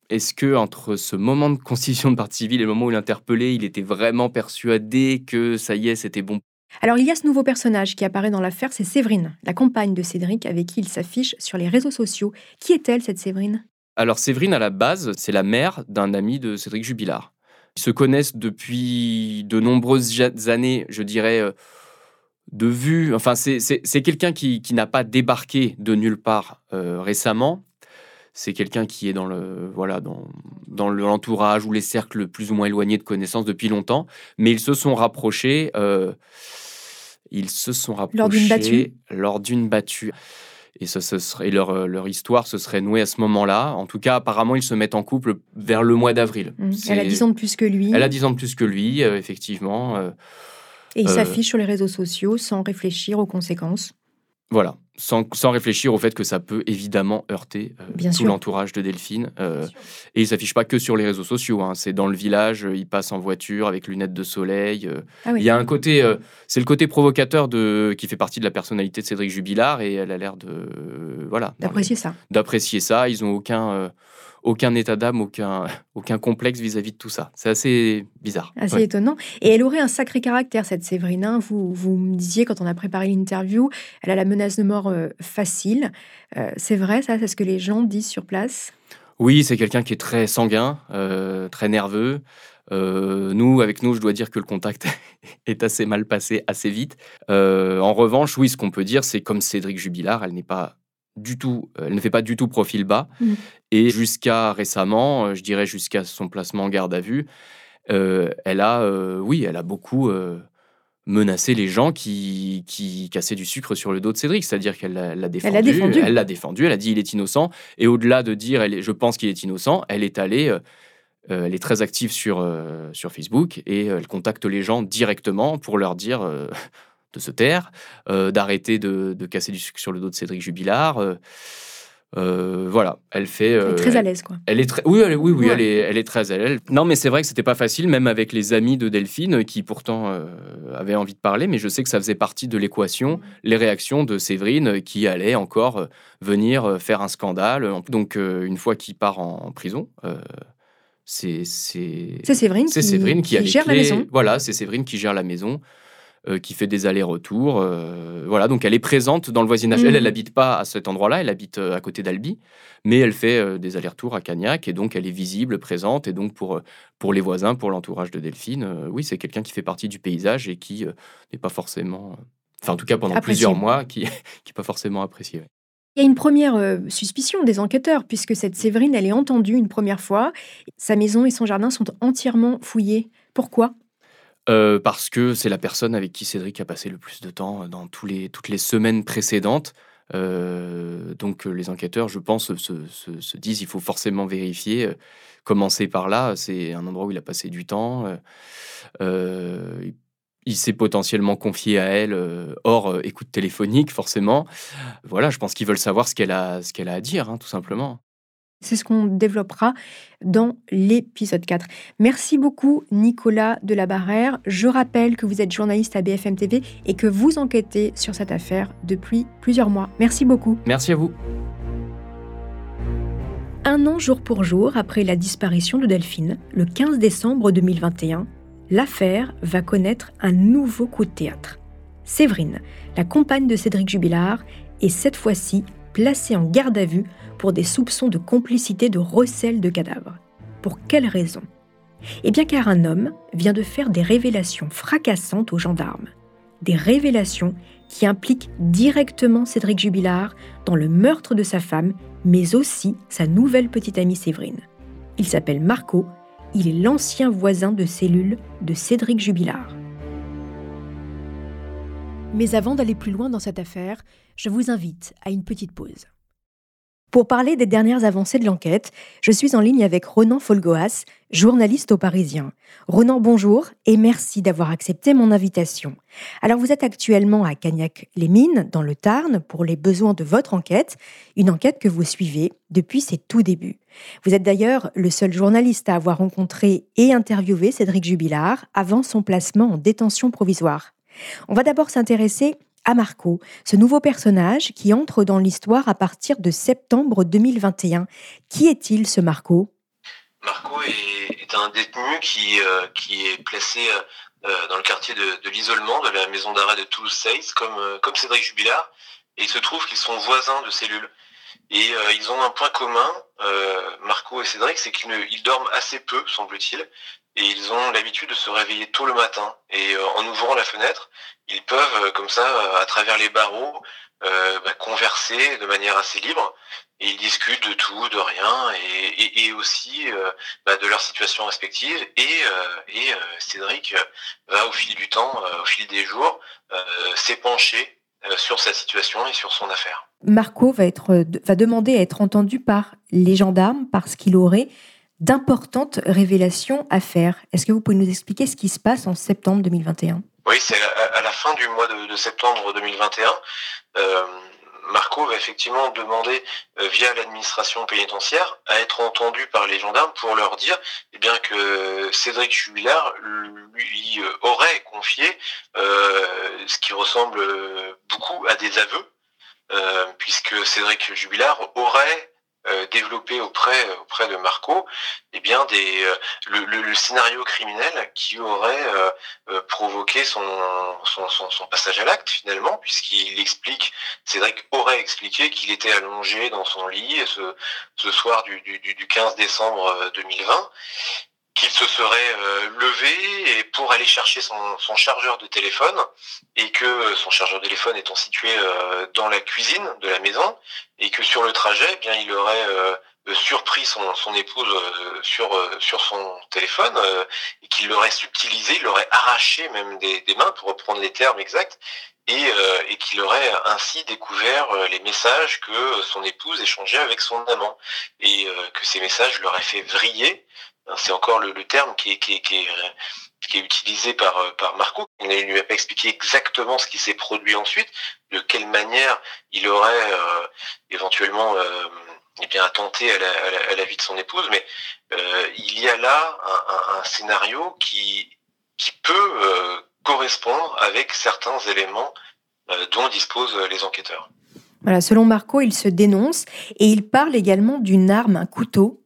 est-ce que entre ce moment de constitution de partie civile et le moment où il interpellé, il était vraiment persuadé que ça y est, c'était bon? Alors il y a ce nouveau personnage qui apparaît dans l'affaire, c'est Séverine, la compagne de Cédric avec qui il s'affiche sur les réseaux sociaux. Qui est-elle cette Séverine? Alors Séverine à la base, c'est la mère d'un ami de Cédric Jubilard. Ils se connaissent depuis de nombreuses années, je dirais, euh, de vue. Enfin, c'est quelqu'un qui, n'a pas débarqué de nulle part euh, récemment c'est quelqu'un qui est dans le voilà dans, dans l'entourage ou les cercles plus ou moins éloignés de connaissances depuis longtemps, mais ils se sont rapprochés. Euh, ils se sont rapprochés lors d'une battue. Lors d'une battue. Et, ce, serait, leur, euh, leur, histoire se serait nouée à ce moment-là. En tout cas, apparemment, ils se mettent en couple vers le mois d'avril. Mmh. Elle a 10 ans de plus que lui. Elle a 10 ans de plus que lui, euh, effectivement. et il s'affiche sur les réseaux sociaux sans réfléchir aux conséquences. Voilà, sans, réfléchir au fait que ça peut évidemment heurter euh, tout l'entourage de Delphine. Euh, et il s'affiche pas que sur les réseaux sociaux, hein. c'est dans le village, il passe en voiture avec lunettes de soleil. Euh. Ah il y a un côté, c'est le côté provocateur de, qui fait partie de la personnalité de Cédric Jubilard et elle a l'air de, voilà, d'apprécier ça. D'apprécier ça. Ils ont aucun aucun état d'âme, aucun, (laughs) aucun complexe vis-à-vis de tout ça. C'est assez bizarre. Assez étonnant. Et elle aurait un sacré caractère, cette Séverine. Hein. Vous, vous me disiez quand on a préparé l'interview, elle a la menace de mort euh, facile. Euh, c'est vrai, ça? C'est ce que les gens disent sur place? Oui, c'est quelqu'un qui est très sanguin, euh, très nerveux. nous, avec nous, je dois dire que le contact (laughs) est assez mal passé assez vite. en revanche, oui, ce qu'on peut dire, c'est comme Cédric Jubilard, elle n'est pas du tout, euh, elle ne fait pas du tout profil bas. Mmh. Et jusqu'à récemment, euh, je dirais jusqu'à son placement en garde à vue, euh, elle a, oui, elle a beaucoup menacé les gens qui, qui cassaient du sucre sur le dos de Cédric. C'est-à-dire qu'elle l'a défendu, elle l'a défendu. Elle a dit il est innocent. Et au-delà de dire elle je pense qu'il est innocent, elle est allée. elle est très active sur, sur Facebook et elle contacte les gens directement pour leur dire de se taire, euh, d'arrêter de, casser du sucre sur le dos de Cédric Jubilard. Euh, euh, voilà, elle fait. elle est très à l'aise, quoi. Elle est très, oui, oui, oui, elle, est, elle est très à l'aise. Non, mais c'est vrai que c'était pas facile, même avec les amis de Delphine, qui pourtant avaient envie de parler, mais je sais que ça faisait partie de l'équation, les réactions de Séverine, qui allait encore venir faire un scandale. Donc, une fois qu'il part en, prison, c'est c'est Séverine, qui, Séverine qui, qui gère la maison. Voilà, c'est Séverine qui gère la maison. Euh, qui fait des allers-retours. Euh, voilà, donc elle est présente dans le voisinage. Elle, elle n'habite mhm. pas à cet endroit-là, elle habite euh, à côté d'Albi, mais elle fait des allers-retours à Cagnac et donc elle est visible, présente. Et donc pour, pour les voisins, pour l'entourage de Delphine, oui, c'est quelqu'un qui fait partie du paysage et qui n'est pas forcément, enfin en tout cas pendant plusieurs mois, qui (laughs) n'est pas forcément apprécié. Il y a une première suspicion des enquêteurs, puisque cette Séverine, elle est entendue une première fois. Sa maison et son jardin sont entièrement fouillés. Pourquoi? Euh, parce que c'est la personne avec qui Cédric a passé le plus de temps dans tous les, toutes les semaines précédentes. Euh, donc les enquêteurs, je pense, se, disent il faut forcément vérifier. Euh, commencer par là, c'est un endroit où il a passé du temps. il s'est potentiellement confié à elle hors écoute téléphonique, forcément. Voilà, je pense qu'ils veulent savoir ce qu'elle a, ce a à dire, hein, tout simplement. C'est ce qu'on développera dans l'épisode 4. Merci beaucoup Nicolas de la Barrère. Je rappelle que vous êtes journaliste à BFM TV et que vous enquêtez sur cette affaire depuis plusieurs mois. Merci beaucoup. Merci à vous. Un an jour pour jour après la disparition de Delphine, le 15 décembre 2021, l'affaire va connaître un nouveau coup de théâtre. Séverine, la compagne de Cédric Jubilard, est cette fois-ci placé en garde à vue pour des soupçons de complicité de recel de cadavres. Pour quelle raison? Eh bien car un homme vient de faire des révélations fracassantes aux gendarmes. Des révélations qui impliquent directement Cédric Jubilard dans le meurtre de sa femme, mais aussi sa nouvelle petite amie Séverine. Il s'appelle Marco, il est l'ancien voisin de cellule de Cédric Jubilard. Mais avant d'aller plus loin dans cette affaire, je vous invite à une petite pause. Pour parler des dernières avancées de l'enquête, je suis en ligne avec Ronan Folgoas, journaliste au Parisien. Ronan, bonjour et merci d'avoir accepté mon invitation. Alors vous êtes actuellement à Cagnac-les-Mines, dans le Tarn, pour les besoins de votre enquête, une enquête que vous suivez depuis ses tout débuts. Vous êtes d'ailleurs le seul journaliste à avoir rencontré et interviewé Cédric Jubilard avant son placement en détention provisoire. On va d'abord s'intéresser à Marco, ce nouveau personnage qui entre dans l'histoire à partir de septembre 2021. Qui est-il ce Marco? Marco est, un détenu qui, euh, est placé euh, euh, dans le quartier de, l'isolement de la maison d'arrêt de Toulouse-Seyss, comme, comme Cédric Jubilard, et il se trouve qu'ils sont voisins de cellules. Et ils ont un point commun, Marco et Cédric, c'est qu'ils dorment assez peu, semble-t-il, et ils ont l'habitude de se réveiller tôt le matin. Et en ouvrant la fenêtre, ils peuvent, euh, comme ça, euh, à travers les barreaux, euh, bah, converser de manière assez libre. Et ils discutent de tout, de rien, et, aussi bah, de leur situation respective. Et, Cédric va au fil du temps, au fil des jours, s'épancher sur sa situation et sur son affaire. Marco va, être, va demander à être entendu par les gendarmes parce qu'il aurait d'importantes révélations à faire. Est-ce que vous pouvez nous expliquer ce qui se passe en septembre 2021 oui, c'est à, la fin du mois de, septembre 2021. Euh, Marco va effectivement demander euh, via l'administration pénitentiaire à être entendu par les gendarmes pour leur dire eh bien que Cédric Jubilard lui euh, aurait confié ce qui ressemble beaucoup à des aveux, puisque Cédric Jubilard aurait euh, développé auprès auprès de Marco eh bien des euh, le, scénario criminel qui aurait euh, provoqué son son, son, passage à l'acte finalement puisqu'il explique Cédric aurait expliqué qu'il était allongé dans son lit ce, ce soir du, du, du 15 décembre 2020 qu'il se serait euh, levé et pour aller chercher son, son, chargeur de téléphone et que euh, son chargeur de téléphone étant situé euh, dans la cuisine de la maison et que sur le trajet, eh bien il aurait surpris son, son épouse sur sur son téléphone et qu'il l'aurait subtilisé, il l'aurait arraché même des, des, mains pour reprendre les termes exacts et, et qu'il aurait ainsi découvert les messages que son épouse échangeait avec son amant. Et que ces messages l'auraient fait vriller c'est encore le, terme qui est, qui, est, utilisé par, euh, par Marco. Il ne lui a pas expliqué exactement ce qui s'est produit ensuite, de quelle manière il aurait euh, éventuellement euh, eh bien, attenté à la, vie de son épouse, mais il y a là un, scénario qui, qui peut correspondre avec certains éléments dont disposent les enquêteurs. Voilà, selon Marco, il se dénonce et il parle également d'une arme, un couteau,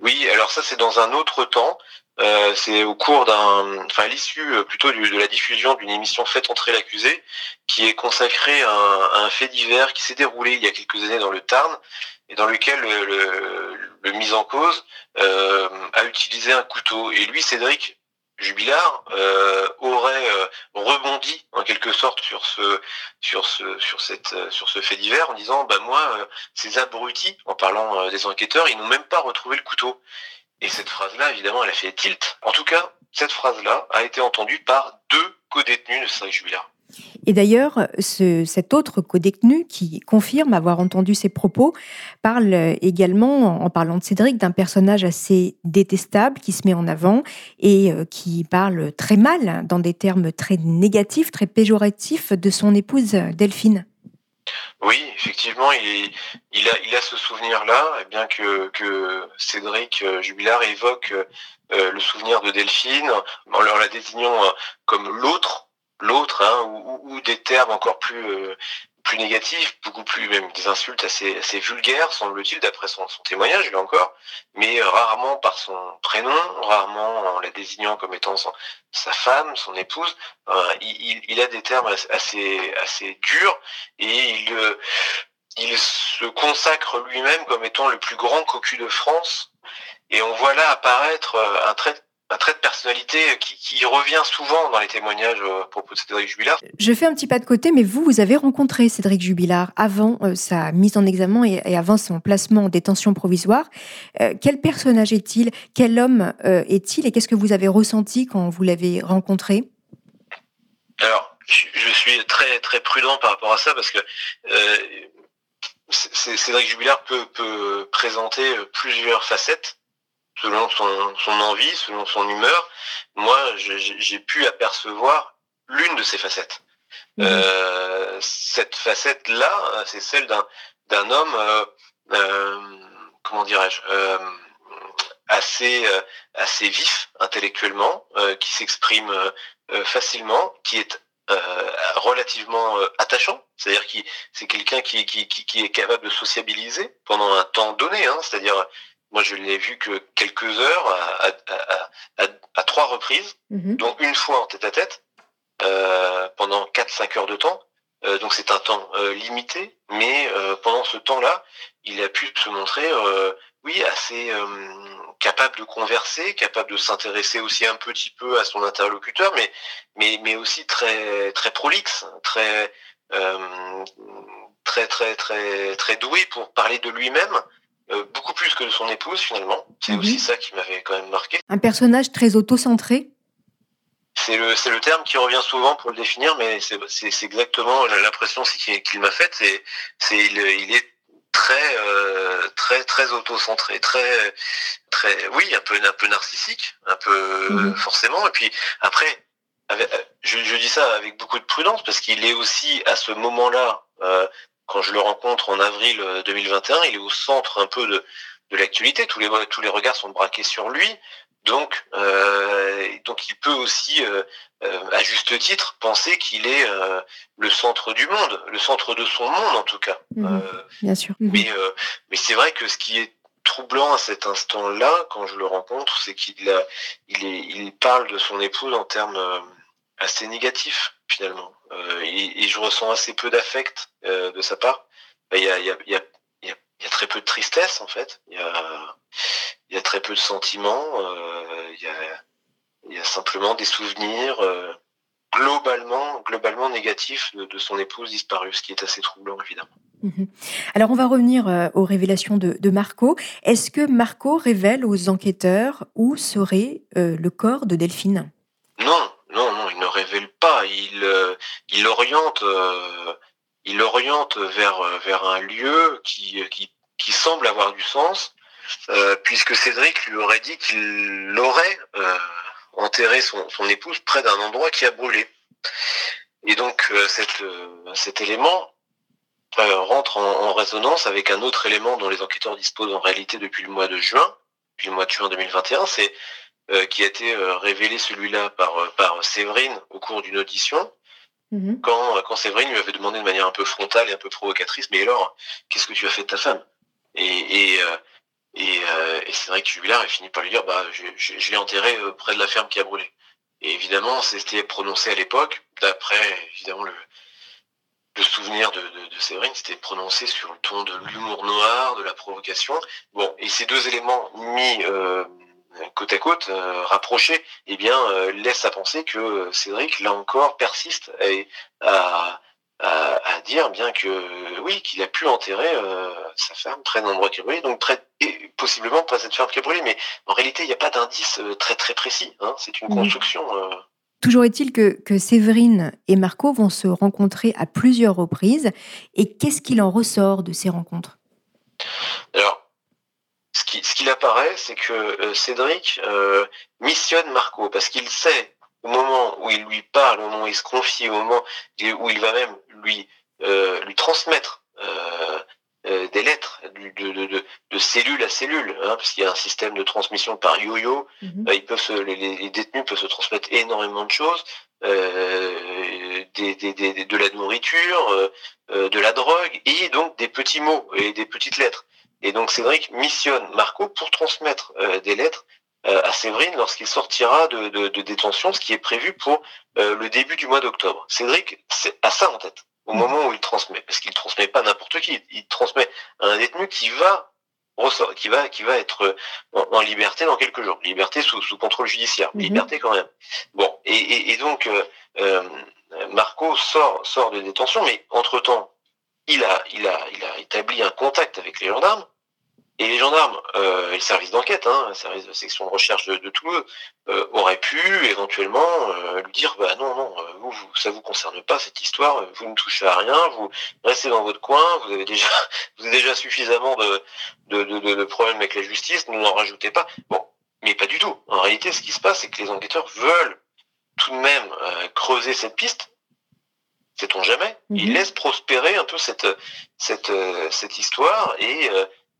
oui, alors ça c'est dans un autre temps. Euh, c'est au cours d'un, enfin l'issue euh, plutôt de la diffusion d'une émission Faites entrer l'accusé, qui est consacrée à un, fait divers qui s'est déroulé il y a quelques années dans le Tarn et dans lequel le, mis en cause euh, a utilisé un couteau. Et lui, Cédric, Jubilard euh, aurait euh, rebondi en quelque sorte sur ce sur ce sur cette euh, sur ce fait divers en disant bah moi ces abrutis en parlant des enquêteurs ils n'ont même pas retrouvé le couteau. Et cette phrase là évidemment elle a fait tilt. En tout cas cette phrase là a été entendue par deux co-détenus de Cédric Jubilard et d'ailleurs, cet autre codétenu qui confirme avoir entendu ces propos parle également, en parlant de Cédric, d'un personnage assez détestable qui se met en avant et euh, qui parle très mal, dans des termes très négatifs, très péjoratifs, de son épouse Delphine. Oui, effectivement, il, a, ce souvenir-là, bien que, Cédric euh, Jubilard évoque euh, le souvenir de Delphine en leur la désignant comme l'autre l'autre, hein, ou, des termes encore plus euh, plus négatifs, beaucoup plus même des insultes assez assez vulgaires, semble-t-il, d'après son, témoignage, là encore, mais euh, rarement par son prénom, rarement en la désignant comme étant sa femme, son épouse. il, il, a des termes assez assez durs et il il se consacre lui-même comme étant le plus grand cocu de France. Et on voit là apparaître un trait un trait de personnalité qui, qui, revient souvent dans les témoignages à propos de Cédric Jubilard. Je fais un petit pas de côté, mais vous, vous avez rencontré Cédric Jubilard avant euh, sa mise en examen et, et, avant son placement en détention provisoire. Euh, quel personnage est-il? Quel homme euh, est-il? Et qu'est-ce que vous avez ressenti quand vous l'avez rencontré? Alors, je suis très très prudent par rapport à ça parce que Cédric Jubilard peut, peut présenter plusieurs facettes selon son, son, envie, selon son humeur, moi, j'ai pu apercevoir l'une de ces facettes. Mmh. Euh, cette facette-là, c'est celle d'un d'un homme, euh, euh, comment dirais-je, euh, assez assez vif intellectuellement, qui s'exprime facilement, qui est relativement attachant, c'est-à-dire qui c'est quelqu'un qui, qui, qui, qui, est capable de sociabiliser pendant un temps donné, hein, c'est-à-dire moi, je l'ai vu que quelques heures à, à, à, à trois reprises, mmh. dont une fois en tête-à-tête, euh, pendant 4-5 heures de temps. Euh, donc c'est un temps euh, limité, mais euh, pendant ce temps-là, il a pu se montrer, euh, oui, assez euh, capable de converser, capable de s'intéresser aussi un petit peu à son interlocuteur, mais mais mais aussi très très prolixe, très très très très très doué pour parler de lui-même. Euh, beaucoup plus que de son épouse finalement. C'est Mhm. aussi ça qui m'avait quand même marqué. Un personnage très auto-centré C'est le, c'est le terme qui revient souvent pour le définir, mais c'est, c'est, c'est exactement l'impression qu'il, qu'il m'a faite. C'est, c'est il, il est très, euh, très, très auto-centré, très, très, oui, un peu, un peu narcissique, un peu Mhm. forcément. Et puis après, avec- je, je dis ça avec beaucoup de prudence parce qu'il est aussi à ce moment-là, euh, quand je le rencontre en avril euh, 2021, il est au centre un peu de, de l'actualité. Tous les, tous les regards sont braqués sur lui. Donc, euh, donc il peut aussi, euh, euh, à juste titre, penser qu'il est euh, le centre du monde, le centre de son monde en tout cas. Mhm. Euh, Bien sûr. Mais euh, mais c'est vrai que ce qui est troublant à cet instant-là, quand je le rencontre, c'est qu'il a, il, est, il parle de son épouse en termes euh, assez négatifs finalement. Euh, et, et je ressens assez peu d'affect euh, de sa part. Il y, a, y, y, y très peu de tristesse en fait. Il y a, très peu de sentiments. euh, il, y a, simplement des souvenirs globalement, globalement négatifs de, de son épouse disparue, ce qui est assez troublant évidemment. Mhm. Alors on va revenir euh, aux révélations de, de Marco. Est-ce que Marco révèle aux enquêteurs où serait euh, le corps de Delphine? Non, non, non, il ne révèle pas. Il, euh, il oriente, euh, il oriente vers euh, vers un lieu qui qui, semble avoir du sens, puisque Cédric lui aurait dit qu'il aurait enterré son, épouse près d'un endroit qui a brûlé. Et donc cet, élément rentre en, en résonance avec un autre élément dont les enquêteurs disposent en réalité depuis le mois de juin, depuis le mois de juin 2021, c'est qui a été euh, révélé celui-là par, euh, par Séverine au cours d'une audition, quand, euh, quand Séverine lui avait demandé de manière un peu frontale et un peu provocatrice, mais alors, qu'est-ce que tu as fait de ta femme? Et, et, euh, et, euh, et c'est vrai que Jubilard a fini par lui dire, bah, je, je, je l'ai enterré euh, près de la ferme qui a brûlé. Et évidemment, c'était prononcé à l'époque, d'après évidemment le, le souvenir de, de, de Séverine, c'était prononcé sur le ton de l'humour noir, de la provocation. Bon, et ces deux éléments mis euh, côte à côte, euh, rapprochés, eh bien, euh, laissent à penser que euh, Cédric, là encore, persiste à, à, à dire bien que oui, qu'il a pu enterrer euh, sa femme près d'un endroit qui a brûlé, donc près, et possiblement pas cette ferme qui a brûlé, mais en réalité, il n'y a pas d'indice euh, très très précis. Hein, c'est une Mhm. construction. euh, Toujours est-il que, que Séverine et Marco vont se rencontrer à plusieurs reprises. Et qu'est-ce qu'il en ressort de ces rencontres? Alors, qui, ce qu'il apparaît, c'est que euh, Cédric euh, missionne Marco parce qu'il sait au moment où il lui parle, au moment où il se confie, au moment où il va même lui euh, lui transmettre euh, euh, des lettres de, de, de, de cellule à cellule, hein, parce qu'il y a un système de transmission par yo-yo. Euh, ils peuvent se, les, les détenus peuvent se transmettre énormément de choses, euh, des, des, des, de la nourriture, euh, de la drogue et donc des petits mots et des petites lettres. Et donc Cédric missionne Marco pour transmettre euh, des lettres euh, à Séverine lorsqu'il sortira de, de, de détention, ce qui est prévu pour euh, le début du mois d'octobre. Cédric c'est- a ça en tête. au moment où il transmet, parce qu'il transmet pas n'importe qui, il transmet à un détenu qui va qui va qui va être en, liberté dans quelques jours, liberté sous, sous contrôle judiciaire, mhm. liberté quand même. Bon, et, et, donc euh, euh, Marco sort sort de détention, mais entre temps, il a établi un contact avec les gendarmes et les gendarmes euh, et le service d'enquête, hein, le service de section de recherche de, de Toulouse, euh, auraient pu éventuellement euh, lui dire bah non non, euh, vous, vous, ça vous concerne pas cette histoire, vous ne touchez à rien, vous restez dans votre coin, vous avez déjà (laughs) suffisamment de problèmes avec la justice, ne n'en rajoutez pas. Bon, mais pas du tout. En réalité, ce qui se passe, c'est que les enquêteurs veulent tout de même creuser cette piste. Sait-on jamais Ils mhm. laissent prospérer un peu cette cette cette histoire et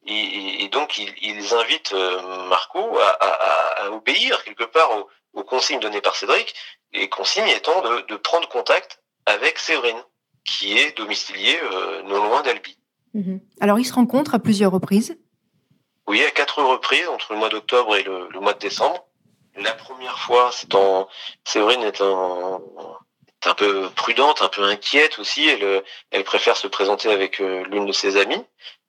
et, donc, ils, invitent euh, Marco à, obéir quelque part aux, consignes données par Cédric, les consignes étant de, prendre contact avec Séverine, qui est domiciliée euh, non loin d'Albi. Mhm. Alors, ils se rencontrent à plusieurs reprises Oui, à quatre reprises, entre le mois d'octobre et le, mois de décembre. La première fois, c'est en... Séverine est un, un peu prudente, un peu inquiète aussi. Elle, elle préfère se présenter avec euh, l'une de ses amies.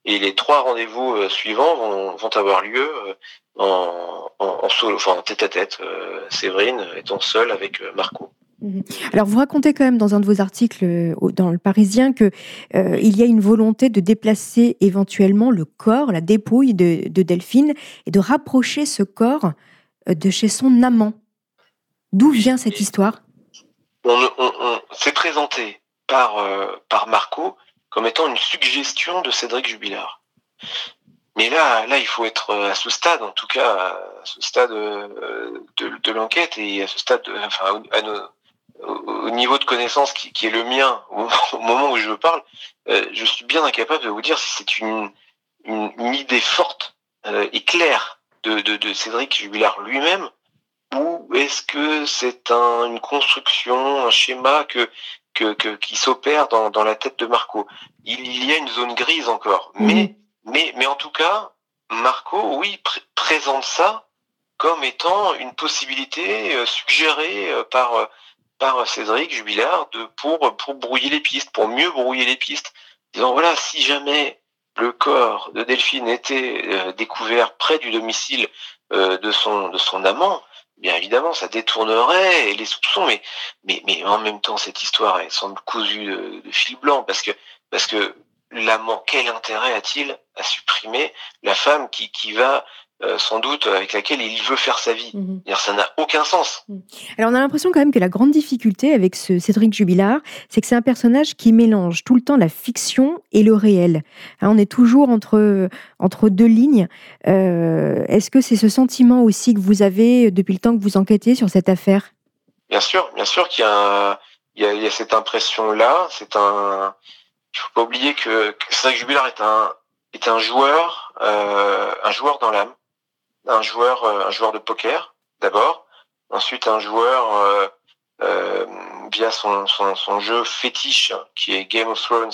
Et les trois rendez-vous euh, suivants vont, vont, avoir lieu euh, en, en, solo, enfin en tête à tête, euh, Séverine étant seule avec Marco. Mhm. Alors vous racontez quand même dans un de vos articles dans le Parisien que il y a une volonté de déplacer éventuellement le corps, la dépouille de, de Delphine et de rapprocher ce corps de chez son amant. D'où vient cette histoire? On, s'est présenté par par Marco comme étant une suggestion de Cédric Jubilard. Mais là, là, il faut être à ce stade, en tout cas, à ce stade euh, de, l'enquête et à ce stade, enfin, au, niveau de connaissance qui, est le mien (laughs) au, moment où je parle, euh, je suis bien incapable de vous dire si c'est une, une, idée forte euh, et claire de, de, Cédric Jubilard lui-même ou est-ce que c'est un, une construction, un schéma que qui s'opère dans, dans, la tête de Marco? Il, y a une zone grise encore, mhm. mais, mais, mais en tout cas, Marco, oui, présente ça comme étant une possibilité euh, suggérée euh, par, euh, par Cédric Jubilard de, pour, pour brouiller les pistes, pour mieux brouiller les pistes. Disant voilà, si jamais le corps de Delphine était découvert près du domicile de son de son amant, bien évidemment, ça détournerait les soupçons, mais, mais, mais en même temps, cette histoire, semble cousue de, fil blanc, parce que, parce que l'amant, quel intérêt a-t-il à supprimer la femme qui, qui va euh, sans doute avec laquelle il veut faire sa vie. Mhm. Ça n'a aucun sens. Mhm. Alors on a l'impression quand même que la grande difficulté avec ce Cédric Jubilard, c'est que c'est un personnage qui mélange tout le temps la fiction et le réel. Hein, on est toujours entre, entre deux lignes. Euh, est-ce que c'est ce sentiment aussi que vous avez depuis le temps que vous enquêtez sur cette affaire? Bien sûr, bien sûr qu'il y a, il y a, cette impression-là. C'est un, il faut pas oublier que, Cédric Jubilard est un, est un joueur, euh, un joueur dans l'âme un joueur, euh, un joueur de poker d'abord, ensuite un joueur euh, euh, via son, son, son, jeu fétiche qui est Game of Thrones,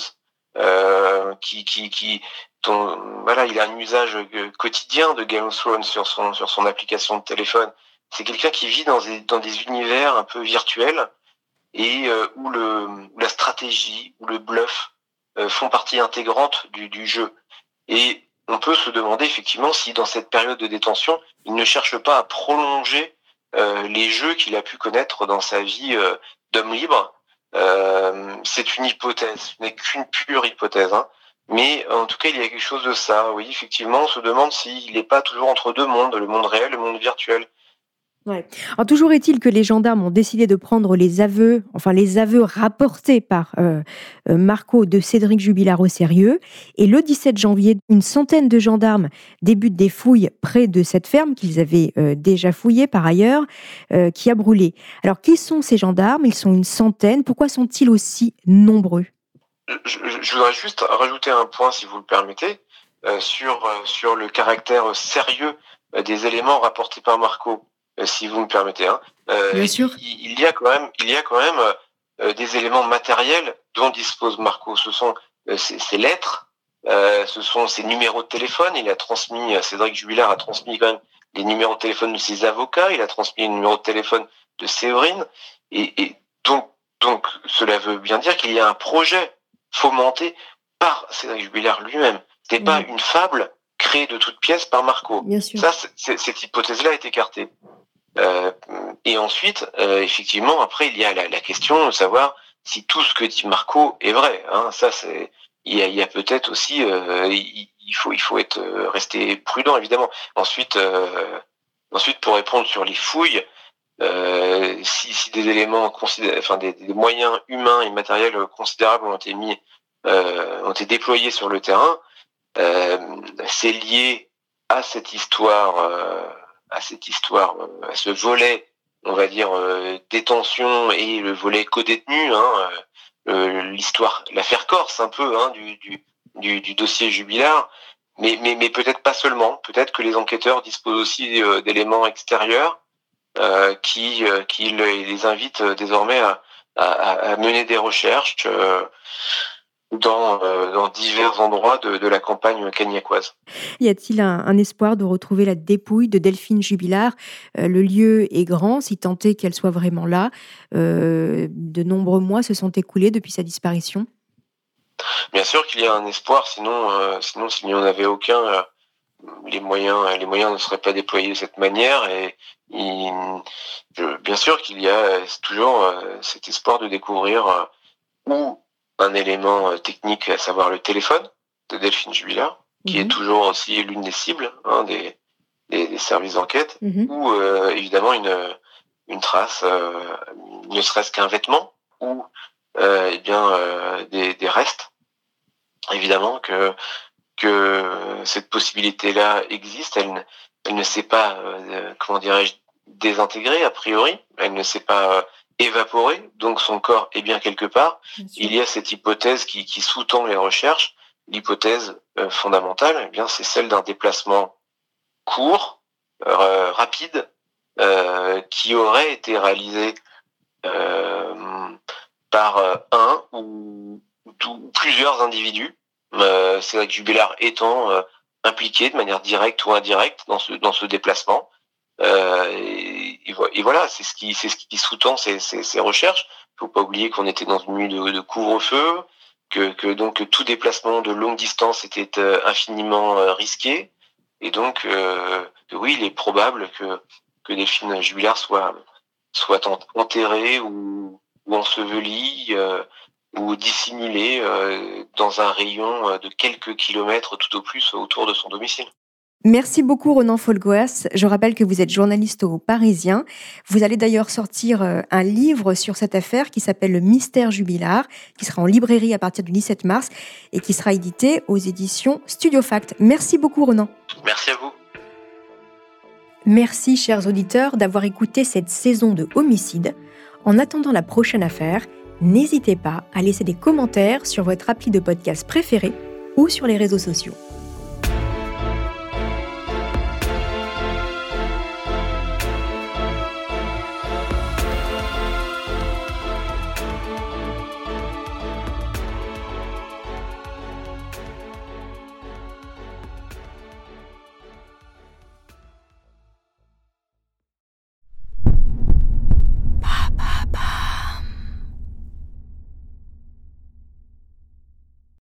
qui, qui, qui voilà, il a un usage quotidien de Game of Thrones sur son, sur son application de téléphone. C'est quelqu'un qui vit dans des, dans des univers un peu virtuels et où, le, la stratégie, ou le bluff font partie intégrante du, du jeu. Et on peut se demander effectivement si dans cette période de détention, il ne cherche pas à prolonger euh, les jeux qu'il a pu connaître dans sa vie euh, d'homme libre. Euh, c'est une hypothèse, ce n'est qu'une pure hypothèse. Hein. Mais en tout cas, il y a quelque chose de ça. Oui, effectivement, on se demande s'il n'est pas toujours entre deux mondes, le monde réel et le monde virtuel. Alors, toujours est-il que les gendarmes ont décidé de prendre les aveux, enfin les aveux rapportés par euh, euh, Marco de Cédric Jubilard au sérieux. Et le 17 janvier, une centaine de gendarmes débutent des fouilles près de cette ferme qu'ils avaient euh, déjà fouillée par ailleurs, qui a brûlé. Alors, qui sont ces gendarmes? Ils sont une centaine. Pourquoi sont-ils aussi nombreux? Je, je, voudrais juste rajouter un point, si vous le permettez, sur, sur le caractère sérieux des éléments rapportés par Marco. Euh, si vous me permettez. Hein. Euh, Bien sûr. Il, y a quand même, il y a quand même euh, des éléments matériels dont dispose Marco. Ce sont ses, lettres, ce sont ses numéros de téléphone. Il a transmis, Cédric Jubilard a transmis quand même les numéros de téléphone de ses avocats. Il a transmis les numéros de téléphone de Séverine. Et, et donc, donc, cela veut bien dire qu'il y a un projet fomenté par Cédric Jubilard lui-même. C'était pas une fable créée de toutes pièces par Marco. Ça, cette hypothèse-là est écartée. Euh, et ensuite, euh, effectivement, après, il y a la, la, question de savoir si tout ce que dit Marco est vrai. Hein. Ça, c'est il y a, a peut-être aussi, euh, il, faut il faut être euh, rester prudent évidemment. Ensuite, euh, ensuite pour répondre sur les fouilles, si, si, des éléments enfin des, des, moyens humains et matériels considérables ont été mis, ont été déployés sur le terrain, c'est lié à cette histoire, à cette histoire, à ce volet, on va dire détention et le volet co-détenu. Hein, euh, l'histoire, l'affaire Corse un peu hein, du, du, du, dossier Jubilard, mais, mais, mais peut-être pas seulement. Peut-être que les enquêteurs disposent aussi euh, d'éléments extérieurs euh, qui, qui les invitent désormais à, à, à mener des recherches dans, dans, divers endroits de, de la campagne cagnacoise. Y a-t-il un, un, espoir de retrouver la dépouille de Delphine Jubilard? Le lieu est grand, si tant est qu'elle soit vraiment là. Euh, de nombreux mois se sont écoulés depuis sa disparition. Bien sûr qu'il y a un espoir, sinon, euh, sinon s'il n'y en avait aucun, euh, les moyens, les moyens ne seraient pas déployés de cette manière. Et je, bien sûr qu'il y a toujours cet espoir de découvrir où un élément euh, technique, à savoir le téléphone de Delphine Jubilard, qui est mhm. toujours aussi l'une des cibles hein, des, des, services d'enquête, mhm. ou euh, évidemment une, une trace, euh, ne serait-ce qu'un vêtement, ou eh bien des, des restes. Évidemment que que cette possibilité-là existe, elle, elle ne s'est pas, comment dirais-je, désintégrée a priori, elle ne s'est pas évaporé, donc son corps est bien quelque part. Il y a cette hypothèse qui, qui sous-tend les recherches. L'hypothèse euh, fondamentale, eh bien, c'est celle d'un déplacement court, euh, rapide, euh, qui aurait été réalisé par un ou, plusieurs individus. c'est que Jubilard étant impliqué de manière directe ou indirecte dans ce dans ce déplacement. Euh, et, voilà, c'est ce qui, c'est ce qui sous-tend ces, ces, ces, recherches. Il faut pas oublier qu'on était dans une nuit de, de couvre-feu, que, que, donc tout déplacement de longue distance était euh, infiniment euh, risqué, et donc euh, oui, il est probable que que Delphine Jubilard soit soit enterré ou, ou enseveli euh, ou dissimulé dans un rayon de quelques kilomètres tout au plus autour de son domicile. Merci beaucoup Ronan Folgoas. Je rappelle que vous êtes journaliste au Parisien. Vous allez d'ailleurs sortir euh, un livre sur cette affaire qui s'appelle Le mystère jubilar, qui sera en librairie à partir du 17 mars et qui sera édité aux éditions Studio Fact. Merci beaucoup Ronan. Merci à vous. Merci chers auditeurs d'avoir écouté cette saison de Homicide. En attendant la prochaine affaire, n'hésitez pas à laisser des commentaires sur votre appli de podcast préféré ou sur les réseaux sociaux.